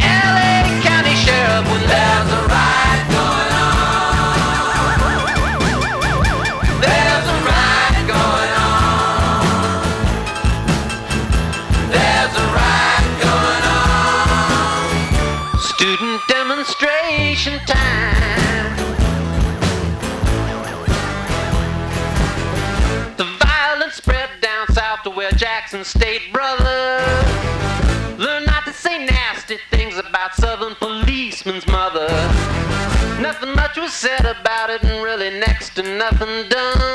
Jackson State brother Learn not to say nasty things about Southern policeman's mother. Nothing much was said about it, and really next to nothing done.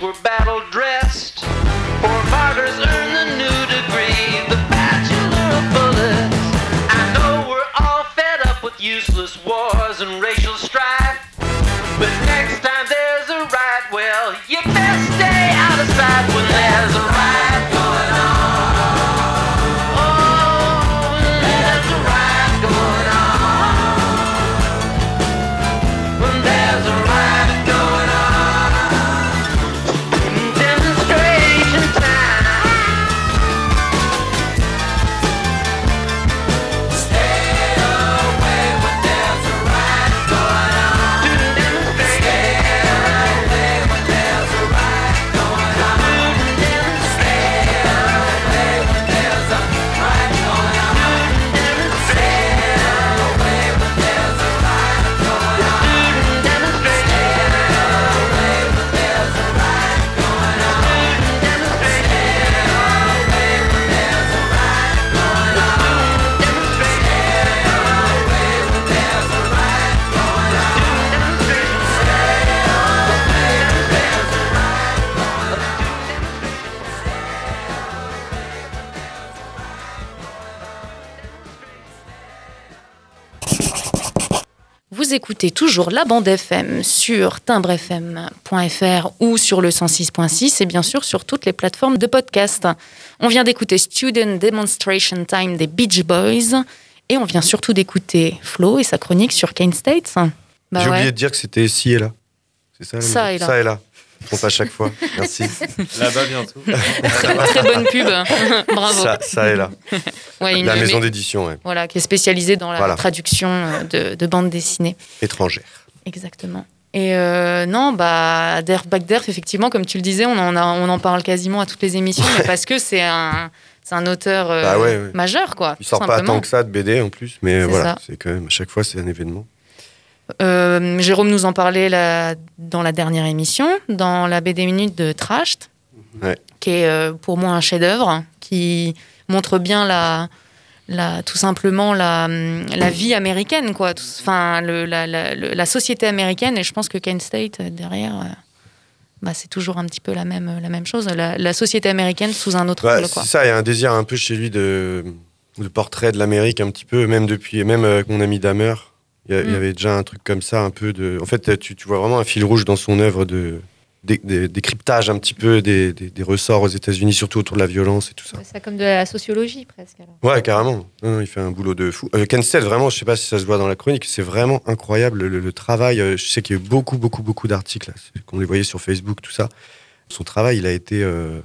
Were battle dressed. Écoutez toujours la bande FM sur timbrefm.fr ou sur le 106.6 et bien sûr sur toutes les plateformes de podcast. On vient d'écouter Student Demonstration Time des Beach Boys et on vient surtout d'écouter Flo et sa chronique sur Kane State. Bah J'ai ouais. oublié de dire que c'était ici et là. C'est ça la Ça musique et là. Ça et là. Je trompe à chaque fois. Merci. Là-bas bientôt. Très bonne pub. Bravo. Ça, ça et là. Ouais, une- la maison mais- d'édition, ouais. Voilà, qui est spécialisée dans la Voilà. traduction euh, de, de bande dessinée. étrangère. Exactement. Et euh, non, bah, Derf Backderf, effectivement, comme tu le disais, on en, a- on en parle quasiment à toutes les émissions, mais parce que c'est un, c'est un auteur euh, Bah ouais, ouais. majeur, quoi. Il sort pas simplement. tant que ça de BD en plus, mais voilà, ça. c'est quand même à chaque fois c'est un événement. Euh, Jérôme nous en parlait dans la dernière émission, dans la BD Minute de Trasht, Ouais. qui est euh, pour moi un chef-d'œuvre, qui montre bien la, la, tout simplement la, la vie américaine, quoi. Enfin, la, société américaine, et je pense que Kent State, euh, derrière, euh, bah, c'est toujours un petit peu la même, la même chose. La, société américaine sous un autre Ouais, angle, c'est ça, il y a un désir un peu chez lui de, de portrait de l'Amérique un petit peu, même depuis, même avec mon ami Damer, il y, Mm. avait déjà un truc comme ça, un peu de. En fait, tu, tu vois vraiment un fil rouge dans son œuvre de décryptage un petit peu des, des- des ressorts aux États-Unis, surtout autour de la violence et tout ça. C'est comme de la sociologie presque. alors. Ouais, carrément. Non, non, il fait un boulot de fou. Euh, Ken Stead, vraiment, je sais pas si ça se voit dans la chronique, c'est vraiment incroyable le, le travail. Euh, Je sais qu'il y a eu beaucoup, beaucoup, beaucoup d'articles, qu'on les voyait sur Facebook, tout ça. Son travail, il a été. euh,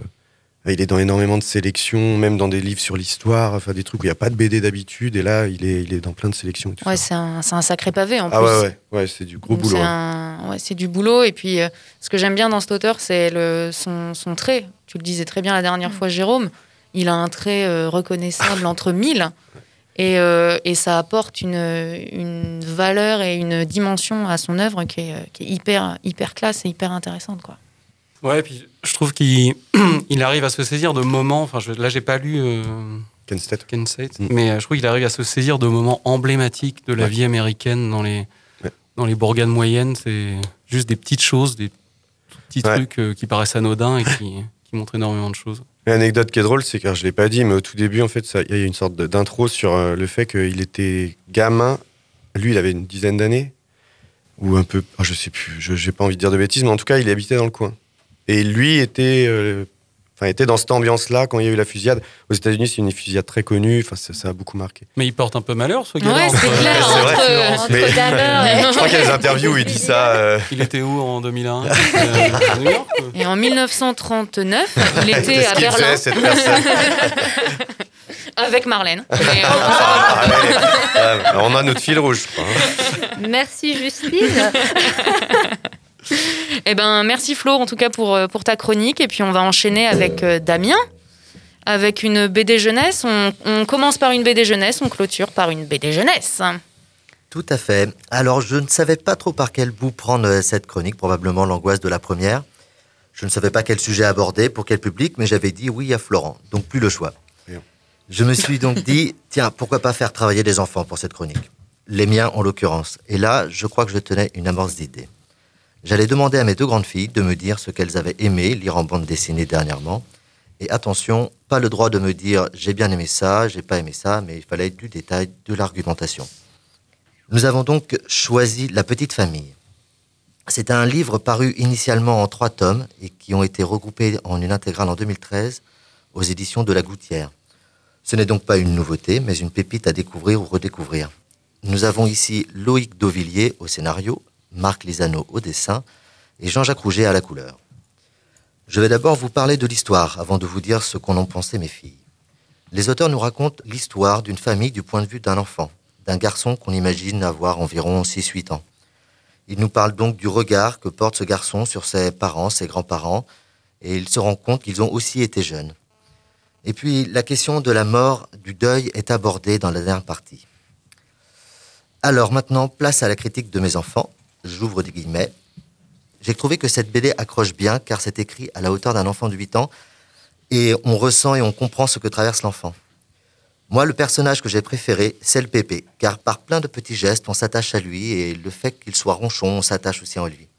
il est dans énormément de sélections, même dans des livres sur l'histoire, enfin des trucs où il n'y a pas de BD d'habitude, et là, il est, il est dans plein de sélections et tout Ouais, c'est un, c'est un sacré pavé en Ah plus. ouais, ouais, ouais, c'est du gros Donc, boulot. C'est hein. un- ouais, c'est du boulot. Et puis, euh, ce que j'aime bien dans cet auteur, c'est le, son, son trait. Tu le disais très bien la dernière fois, Jérôme. Il a un trait euh, reconnaissable entre mille. Et, euh, et ça apporte une, une valeur et une dimension à son œuvre qui est, qui est hyper, hyper classe et hyper intéressante. Quoi. Ouais, et puis je trouve qu'il il arrive à se saisir de moments. Enfin, je, là, j'ai pas lu euh, Ken State, Ken State, mais euh, je trouve qu'il arrive à se saisir de moments emblématiques de la Ouais. vie américaine dans les Ouais. dans les bourgades moyennes. C'est juste des petites choses, des petits Ouais. trucs euh, qui paraissent anodins et qui, qui montrent énormément de choses. L'anecdote qui est drôle, c'est que je l'ai pas dit, mais au tout début, en fait, il y a une sorte d'intro sur euh, le fait qu'il était gamin. Lui, il avait une dizaine d'années, ou un peu, ah, je sais plus, je j'ai pas envie de dire de bêtises, mais en tout cas, il habitait dans le coin. Et lui était, euh, enfin, était dans cette ambiance-là quand il y a eu la fusillade. Aux États-Unis, c'est une fusillade très connue. Enfin, ça, ça a beaucoup marqué. Mais il porte un peu malheur, ce gars-là. Ouais, c'est clair. Vrai. Entre, Mais- entre Dahmer Je crois qu'il y a des interviews où il dit ça. euh, Il était où en 2001 Euh, et en 1939, il était à Berlin faisait, cette personne avec Marlène. Et, euh, Ah. Ah, On a notre fil rouge, je crois. Merci Justine. Eh ben, merci Flo, en tout cas, pour, euh, pour ta chronique. Et puis, on va enchaîner avec euh, Damien, avec une BD jeunesse. On, on commence par une BD jeunesse, on clôture par une BD jeunesse. Tout à fait. Alors, je ne savais pas trop par quel bout prendre euh, cette chronique, probablement l'angoisse de la première. Je ne savais pas quel sujet aborder, pour quel public, mais j'avais dit oui à Florent, donc plus le choix. Bien. Je me suis donc dit, tiens, pourquoi pas faire travailler les enfants pour cette chronique? Les miens, en l'occurrence. Et là, je crois que je tenais une amorce d'idée. J'allais demander à mes deux grandes filles de me dire ce qu'elles avaient aimé lire en bande dessinée dernièrement. Et attention, pas le droit de me dire j'ai bien aimé ça, j'ai pas aimé ça, mais il fallait du détail, de l'argumentation. Nous avons donc choisi La Petite Famille. C'est un livre paru initialement en trois tomes et qui ont été regroupés en une intégrale en 2013 aux éditions de La Gouttière. Ce n'est donc pas une nouveauté, mais une pépite à découvrir ou redécouvrir. Nous avons ici Loïc Dauvillier au scénario, Marc Lisano au dessin et Jean-Jacques Rouget à la couleur. Je vais d'abord vous parler de l'histoire avant de vous dire ce qu'en ont pensé mes filles. Les auteurs nous racontent l'histoire d'une famille du point de vue d'un enfant, d'un garçon qu'on imagine avoir environ 6-8 ans. Ils nous parlent donc du regard que porte ce garçon sur ses parents, ses grands-parents, et il se rend compte qu'ils ont aussi été jeunes. Et puis la question de la mort, du deuil est abordée dans la dernière partie. Alors maintenant, place à la critique de mes enfants. J'ouvre des guillemets. J'ai trouvé que cette BD accroche bien car c'est écrit à la hauteur d'un enfant de 8 ans et on ressent et on comprend ce que traverse l'enfant. Moi, le personnage que j'ai préféré, c'est le pépé, car par plein de petits gestes, on s'attache à lui et le fait qu'il soit ronchon, on s'attache aussi en lui.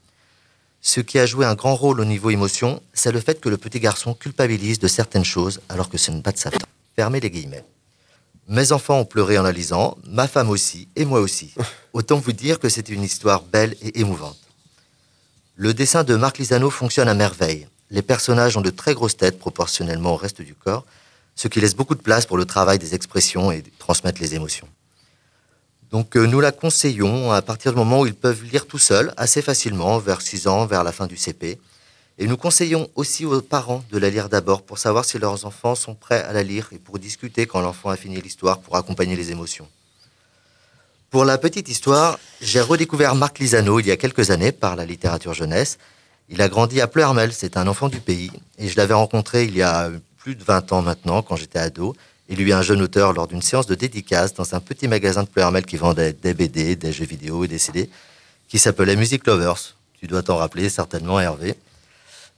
Ce qui a joué un grand rôle au niveau émotion, c'est le fait que le petit garçon culpabilise de certaines choses alors que ce n'est pas de sa faute. Fermez les guillemets. Mes enfants ont pleuré en la lisant, ma femme aussi, et moi aussi. Autant vous dire que c'est une histoire belle et émouvante. Le dessin de Marc Lisano fonctionne à merveille. Les personnages ont de très grosses têtes proportionnellement au reste du corps, ce qui laisse beaucoup de place pour le travail des expressions et transmettre les émotions. Donc euh, nous la conseillons à partir du moment où ils peuvent lire tout seuls, assez facilement, vers 6 ans, vers la fin du CP. Et nous conseillons aussi aux parents de la lire d'abord pour savoir si leurs enfants sont prêts à la lire et pour discuter quand l'enfant a fini l'histoire pour accompagner les émotions. Pour la petite histoire, j'ai redécouvert Marc Lisano il y a quelques années par la littérature jeunesse. Il a grandi à Pleurmel, c'est un enfant du pays, et je l'avais rencontré il y a plus de 20 ans maintenant, quand j'étais ado, et lui un jeune auteur lors d'une séance de dédicace dans un petit magasin de Pleurmel qui vendait des BD, des jeux vidéo et des CD, qui s'appelait Music Lovers. Tu dois t'en rappeler certainement, Hervé.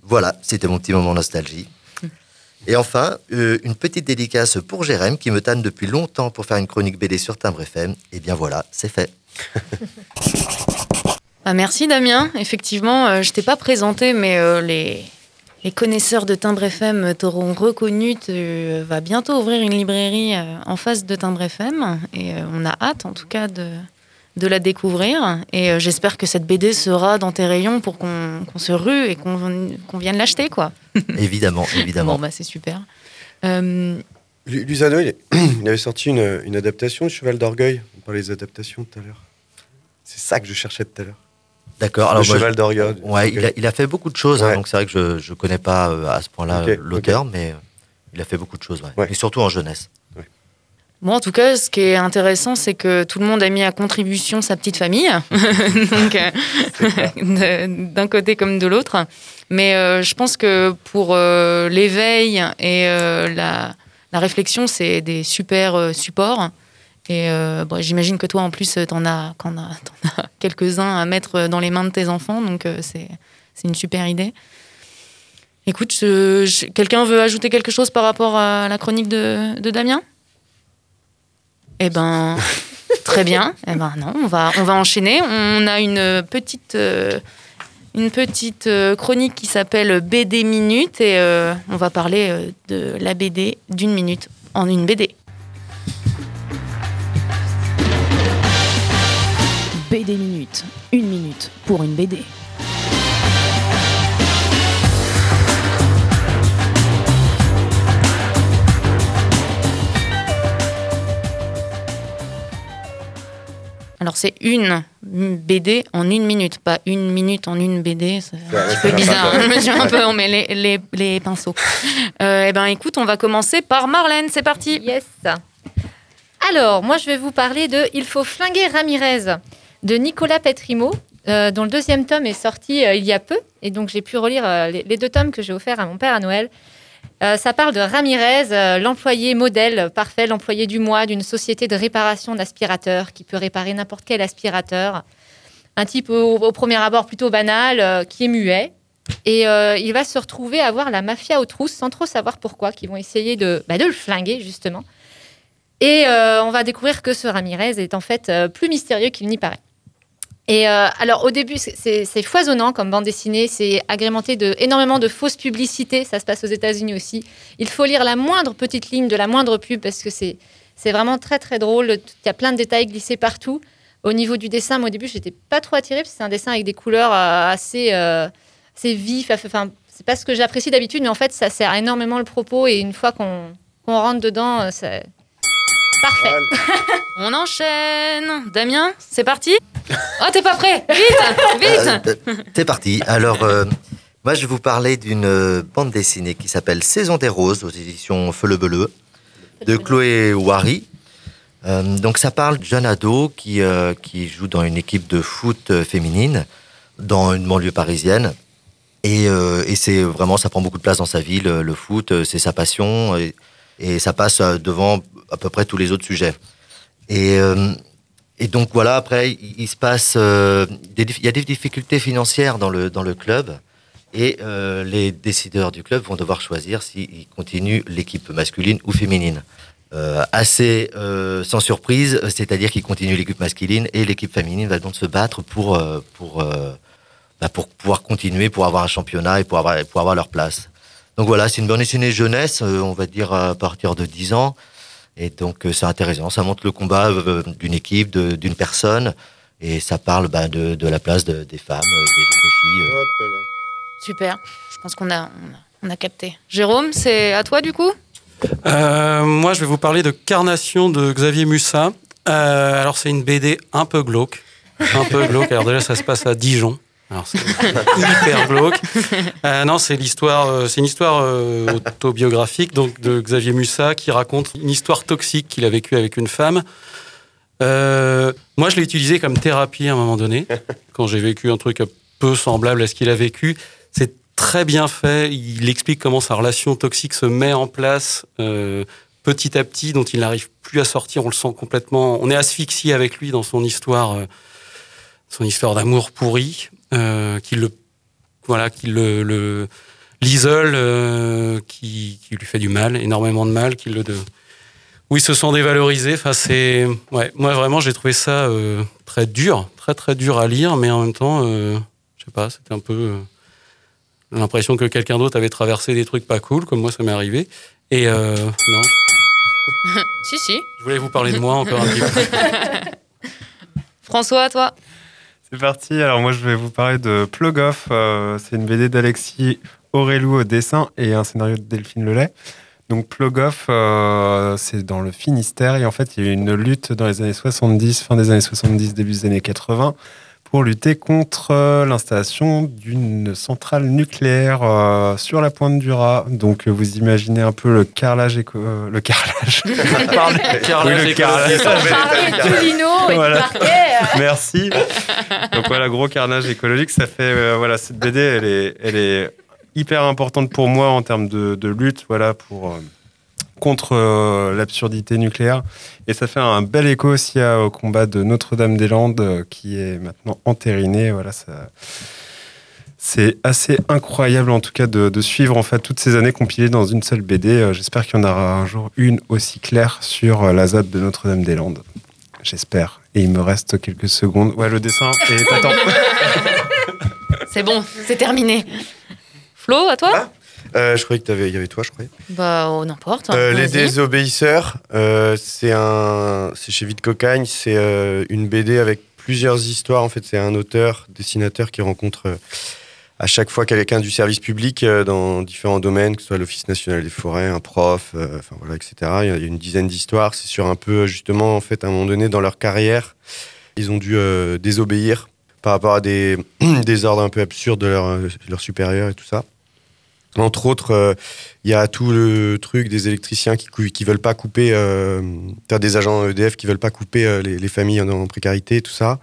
Voilà, c'était mon petit moment nostalgie. Et enfin, euh, une petite dédicace pour Jérém qui me tanne depuis longtemps pour faire une chronique BD sur Timbre FM. Et bien voilà, c'est fait. Ah, merci Damien. Effectivement, euh, je t'ai pas présenté, mais euh, les, les connaisseurs de Timbre FM t'auront reconnu. Tu vas bientôt ouvrir une librairie euh, en face de Timbre FM. Et on a hâte, en tout cas, de, de la découvrir. Et euh, j'espère que cette BD sera dans tes rayons pour qu'on qu'on se rue et qu'on qu'on vienne l'acheter, quoi. évidemment, évidemment. Bon, bah, c'est super. Euh, Lu- Lusano, il, avait sorti une, une adaptation de Cheval d'Orgueil. On parlait des adaptations tout à l'heure. C'est ça que je cherchais tout à l'heure. D'accord. Le moi, cheval d'Orgueil. Ouais, il a, il a fait beaucoup de choses, hein, donc c'est vrai que je ne connais pas euh, à ce point-là Ok, euh, l'auteur, mais euh, il a fait beaucoup de choses, ouais. et surtout en jeunesse. Bon, en tout cas, ce qui est intéressant, c'est que tout le monde a mis à contribution sa petite famille, donc euh, d'un côté comme de l'autre. Mais euh, je pense que pour euh, l'éveil et la, la réflexion, c'est des super supports. Et bon, j'imagine que toi, en plus, t'en as, qu'en as, quelques-uns à mettre dans les mains de tes enfants, donc c'est une super idée. Écoute, quelqu'un veut ajouter quelque chose par rapport à la chronique de, de Damien? Eh ben, très bien. Eh ben non, on va, on va enchaîner. On a une petite, euh, une petite euh, chronique qui s'appelle BD Minute et euh, on va parler de la BD d'une minute en une BD. BD Minute. Une minute pour une BD. Alors c'est une BD en une minute, pas une minute en une BD. C'est un petit peu bizarre. Je me suis un peu emmêlé les, les, les pinceaux. Euh, eh ben écoute, on va commencer par Marlène. C'est parti. Yes. Alors, moi, je vais vous parler de Il faut flinguer Ramirez de Nicolas Petrimo, euh, dont le deuxième tome est sorti euh, il y a peu. Et donc, j'ai pu relire euh, les, les deux tomes que j'ai offerts à mon père à Noël. Euh, ça parle de Ramirez, euh, l'employé modèle parfait, l'employé du mois d'une société de réparation d'aspirateurs qui peut réparer n'importe quel aspirateur. Un type au, premier abord plutôt banal, euh, qui est muet. Et il va se retrouver à voir la mafia aux trousses sans trop savoir pourquoi, qui vont essayer de, bah, le flinguer justement. Et on va découvrir que ce Ramirez est en fait plus mystérieux qu'il n'y paraît. Et euh, alors au début, c'est- foisonnant comme bande dessinée, c'est agrémenté de énormément de fausses publicités, ça se passe aux États-Unis aussi. Il faut lire la moindre petite ligne de la moindre pub parce que c'est vraiment très très drôle. Il y a plein de détails glissés partout. Au niveau du dessin, moi au début, j'étais pas trop attirée parce que c'est un dessin avec des couleurs euh, assez euh, assez vif. Enfin, c'est pas ce que j'apprécie d'habitude, mais en fait, ça sert énormément le propos et une fois qu'on rentre dedans, euh, c'est. On enchaîne. Damien, c'est parti? Oh, t'es pas prêt Vite, vite. Euh, C'est parti. Alors, euh, moi, je vais vous parler d'une euh, bande dessinée qui s'appelle Saison des Roses aux éditions Feu le Beleu de Chloé. Euh, donc, ça parle de jeune ado qui, euh, qui joue dans une équipe de foot euh, féminine dans une banlieue parisienne. Et, euh, et c'est vraiment, ça prend beaucoup de place dans sa vie, le, le foot, euh, c'est sa passion. Et, et ça passe euh, devant à peu près tous les autres sujets. Et, euh, et donc voilà, après, il, se passe, euh, il y a des difficultés financières dans le, dans le club. Et euh, les décideurs du club vont devoir choisir s'ils continuent l'équipe masculine ou féminine. Assez sans surprise, c'est-à-dire qu'ils continuent l'équipe masculine et l'équipe féminine va donc se battre pour, pour, bah, pour pouvoir continuer, pour avoir un championnat et pour avoir, pour avoir leur place. Donc voilà, c'est une bande dessinée jeunesse, on va dire à partir de 10 ans. Et donc, euh, c'est intéressant. Ça montre le combat euh, d'une équipe, de- d'une personne. Et ça parle bah, de, de la place de- des femmes, euh, des, des filles. euh. Super. Je pense qu'on a, on a, on a capté. Jérôme, c'est à toi du coup? Euh, moi, je vais vous parler de Carnation de Xavier Mussa. Euh, alors, c'est une BD un peu glauque. Un peu glauque. Alors, déjà, ça se passe à Dijon. Alors, c'est hyper glauque. Euh, non, c'est l'histoire, euh, c'est une histoire euh, autobiographique donc de Xavier Mussa qui raconte une histoire toxique qu'il a vécue avec une femme. Euh, moi, je l'ai utilisé comme thérapie à un moment donné, quand j'ai vécu un truc un peu semblable à ce qu'il a vécu. C'est très bien fait. Il explique comment sa relation toxique se met en place petit à petit, dont il n'arrive plus à sortir. On le sent complètement. On est asphyxié avec lui dans son histoire, son histoire d'amour pourri, qui le, voilà, qui le, le- l'isole, euh, qui, qui lui fait du mal, énormément de mal, qui le, de, où il se sent dévalorisé. Enfin, c'est, ouais, moi vraiment, j'ai trouvé ça euh, très dur, très très dur à lire, mais en même temps, euh, je sais pas, c'était un peu euh, l'impression que quelqu'un d'autre avait traversé des trucs pas cool, comme moi ça m'est arrivé. Et euh, non, Si, si. je voulais vous parler de moi encore un petit peu. François, toi? C'est parti. Alors moi, je vais vous parler de Plug Off. Euh, c'est une BD d'Alexis Aurélou au dessin et un scénario de Delphine Lelay. Donc Plug Off, euh, c'est dans le Finistère et en fait, il y a eu une lutte dans les années 70, fin des années 70, début des années 80, pour lutter contre euh, l'installation d'une centrale nucléaire euh, sur la pointe du Raz. Donc euh, vous imaginez un peu le carrelage éco- le carrelage. Oui, le Voilà. Merci. Donc voilà, gros carnage écologique, ça fait euh, voilà cette BD, elle est, elle est hyper importante pour moi en termes de, de lutte, voilà pour euh, contre euh, l'absurdité nucléaire. Et ça fait un bel écho aussi à- au combat de Notre-Dame-des-Landes euh, qui est maintenant entériné. Voilà, ça. C'est assez incroyable en tout cas de, de suivre en fait toutes ces années compilées dans une seule BD. Euh, J'espère qu'il y en aura un jour une aussi claire sur la ZAD de Notre-Dame-des-Landes. J'espère. Et il me reste quelques secondes. Ouais, le dessin est épatant. C'est bon, c'est terminé. Flo, à toi? Euh, je croyais que t'avais- il y avait toi, je croyais. Bah, oh, n'importe. Euh, les désobéisseurs, euh, c'est un, c'est chez Vite Cocagne, c'est une BD avec plusieurs histoires. En fait, c'est un auteur, dessinateur qui rencontre à chaque fois quelqu'un du service public dans différents domaines, que ce soit l'Office national des forêts, un prof, enfin voilà, etc. Il y a- une dizaine d'histoires. C'est sur un peu justement, en fait, à un moment donné dans leur carrière, ils ont dû désobéir par rapport à des, des ordres un peu absurdes de leurs leurs supérieurs et tout ça. Entre autres, euh, il y a tout le truc des électriciens qui, qui veulent pas couper, euh, des agents EDF qui veulent pas couper euh, les, les familles en, précarité, tout ça.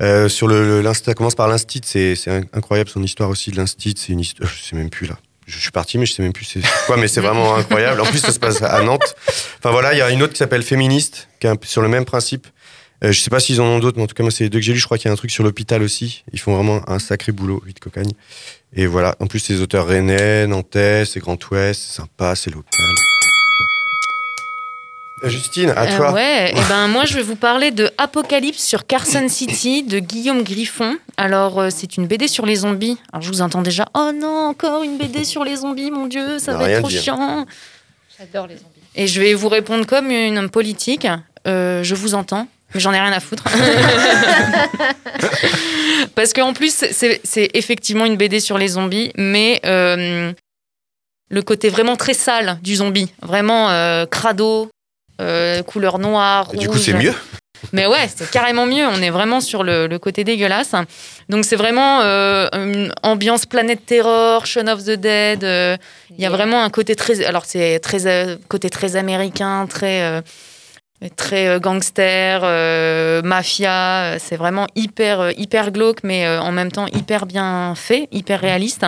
Euh, sur le, le- ça commence par l'instit, c'est, c'est in- incroyable son histoire aussi de l'instit. C'est une histoire, je sais même plus là. Je suis parti, mais je sais même plus c'est quoi, mais c'est vraiment incroyable. En plus, ça se passe à Nantes. Enfin voilà, il y a une autre qui s'appelle Féministe, qui est un sur le même principe. Euh, je sais pas s'ils en ont d'autres, mais en tout cas, moi, c'est les deux que j'ai lus. Je crois qu'il y a un truc sur l'hôpital aussi. Ils font vraiment un sacré boulot, vite cocagne. Et voilà, en plus, c'est des auteurs rennais, nantais, c'est Grand Ouest, c'est sympa, c'est local. Euh, Justine, à Euh, toi. ouais, et ben moi je vais vous parler de Apocalypse sur Carson City de Guillaume Griffon. Alors euh, c'est une BD sur les zombies. Alors je vous entends déjà. Oh non, encore une BD sur les zombies, mon dieu, ça Non, va être trop dire. chiant. J'adore les zombies. Et je vais vous répondre comme une homme politique. Euh, je vous entends, mais j'en ai rien à foutre. Parce qu'en plus, c'est effectivement une BD sur les zombies, mais euh, le côté vraiment très sale du zombie, vraiment euh, crado, euh, couleur noire, Et du coup, c'est mieux Mais ouais, c'est carrément mieux. On est vraiment sur le, le côté dégueulasse. Donc c'est vraiment euh, une ambiance planète terror, Shaun of the Dead. euh, Il y a vraiment un côté très, alors c'est très euh, côté très américain, très euh, très euh, gangster, euh, mafia. euh, C'est vraiment hyper hyper glauque, mais euh, en même temps hyper bien fait, hyper réaliste.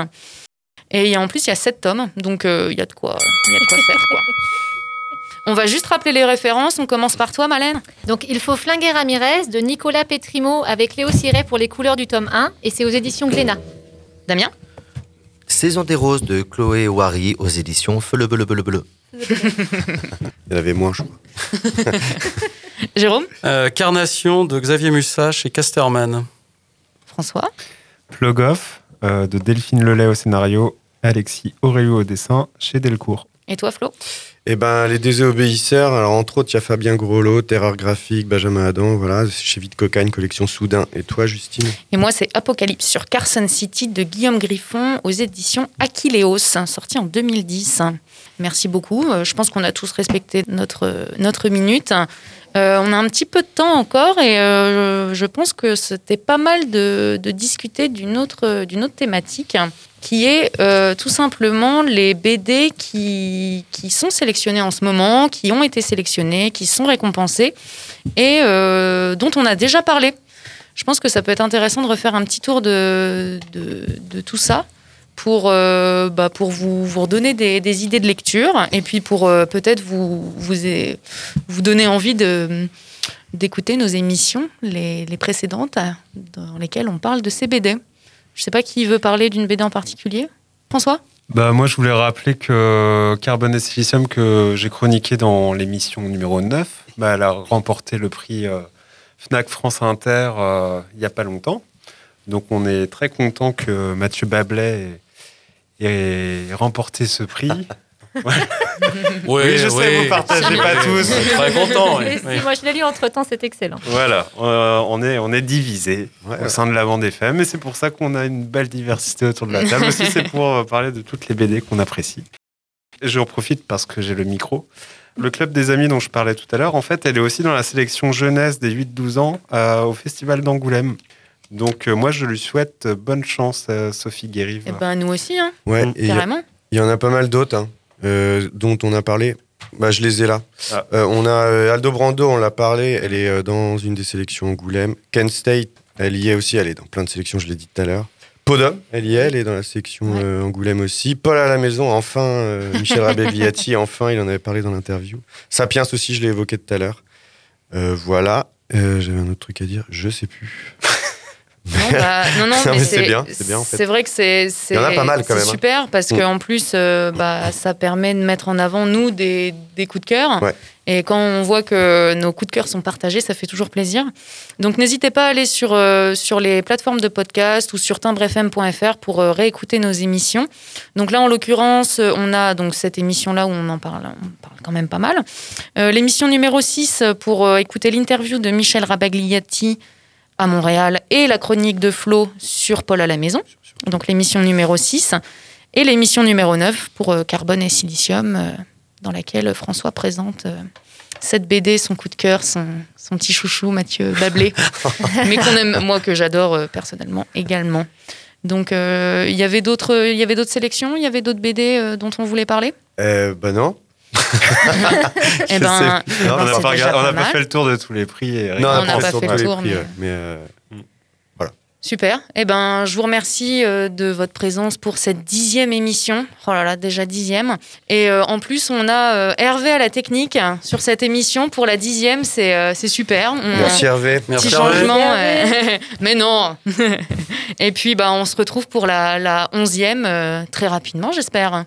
Et il y a- en plus il y a sept tomes, donc euh, il y a de quoi, il y a de quoi faire quoi. On va juste rappeler les références. On commence par toi, Malène. Donc, Il faut flinguer Ramirez de Nicolas Petrimo avec Léo Siret pour les couleurs du tome 1 et c'est aux éditions Glénat. Damien? Saison des roses de Chloé Wary aux éditions Feu le bleu bleu bleu. Il y en avait moins, je crois. Jérôme Euh, Carnation de Xavier Mussa chez Casterman. François Plug Off euh, de Delphine Lelay au scénario, Alexis Aurélio au dessin chez Delcourt. Et toi, Flo? Et ben, les désobéisseurs, alors entre autres, il y a Fabien Groslo, Terreur Graphique, Benjamin Adam, voilà, chez Vite Cocagne, collection Soudain. Et toi, Justine? Et moi, c'est Apocalypse sur Carson City de Guillaume Griffon aux éditions Aquileos, sorti en 2010. Merci beaucoup. Euh, Je pense qu'on a tous respecté notre, notre minute. Euh, on a un petit peu de temps encore et euh, je pense que c'était pas mal de, discuter d'une autre, d'une autre thématique qui est euh, tout simplement les BD qui, qui sont sélectionnés en ce moment, qui ont été sélectionnés, qui sont récompensés et euh, dont on a déjà parlé. Je pense que ça peut être intéressant de refaire un petit tour de, de, tout ça pour, euh, bah, pour vous, vous redonner des, des idées de lecture et puis pour euh, peut-être vous, vous, vous donner envie de, d'écouter nos émissions, les, les précédentes, dans lesquelles on parle de ces BD. Je sais pas qui veut parler d'une BD en particulier. François? Bah, moi, je voulais rappeler que Carbone et Silicium, que j'ai chroniqué dans l'émission numéro 9, bah, elle a remporté le prix euh, Fnac France Inter euh, il n'y a pas longtemps. Donc, on est très content que Mathieu Bablet ait remporté ce prix. Oui, je sais, oui, vous partagez oui, pas oui, tous. très contents, oui. Et si, Moi, je l'ai lu entre temps, c'est excellent. Voilà, euh, on est, on est divisé Ouais, au sein de la bande FM, et c'est pour ça qu'on a une belle diversité autour de la table. Aussi, c'est pour euh, parler de toutes les BD qu'on apprécie. Et j'en profite parce que j'ai le micro. Le club des amis dont je parlais tout à l'heure, en fait, elle est aussi dans la sélection jeunesse des 8-12 ans euh, au Festival d'Angoulême. Donc, euh, moi, je lui souhaite bonne chance, euh, Sophie Guérive. Eh ben, nous aussi, hein. Ouais, et il y a- carrément. Il y en a pas mal d'autres hein, dont on a parlé. Bah, je les ai là. Ah. Euh, on a euh, Aldo Brando, on l'a parlé, elle est euh, dans une des sélections Angoulême. Kent State, elle y est aussi, elle est dans plein de sélections, je l'ai dit tout à l'heure. Podum, elle y est, elle est dans la sélection euh, Angoulême aussi. Paul à la maison, enfin, euh, Michel Rabé-Villati, enfin, il en avait parlé dans l'interview. Sapiens aussi, je l'ai évoqué tout à l'heure. Euh, voilà, Euh, j'avais un autre truc à dire, je sais plus. Non, bah, non, mais c'est bien, c'est bien, en fait. Vrai que c'est hein. super parce Mm. qu'en plus, euh, bah, ça permet de mettre en avant nous des, des coups de cœur. Ouais. Et quand on voit que nos coups de cœur sont partagés, ça fait toujours plaisir. Donc n'hésitez pas à aller sur, euh, sur les plateformes de podcast ou sur timbrefm.fr pour euh, réécouter nos émissions. Donc là, en l'occurrence, on a donc cette émission-là où on en parle, on parle quand même pas mal. L'émission numéro 6 pour écouter l'interview de Michel Rabagliati à Montréal et la chronique de Flo sur Paul à la maison. Donc l'émission numéro 6 et l'émission numéro 9 pour euh, Carbone et Silicium euh, dans laquelle François présente euh, cette BD, son coup de cœur, son, son petit chouchou Mathieu Bablé, mais qu'on aime, moi que j'adore euh, personnellement également. Donc euh, il y avait d'autres il y avait d'autres sélections, il y avait d'autres BD euh, dont on voulait parler? Euh, bah non. Eh ben, sais- eh ben, on n'a pas, fait le tour de tous les prix. Et Non, On n'a pas fait le tour, mais- mais euh, Super. Eh ben, je vous remercie euh, de votre présence pour cette dixième émission. Oh là là, déjà dixième. Et euh, en plus, on a euh, Hervé à la technique sur cette émission pour la dixième. C'est euh, c'est super. On- Merci Hervé. Petit changement. euh, Mais non. Et puis, bah, on se retrouve pour la, la onzième euh, très rapidement, j'espère.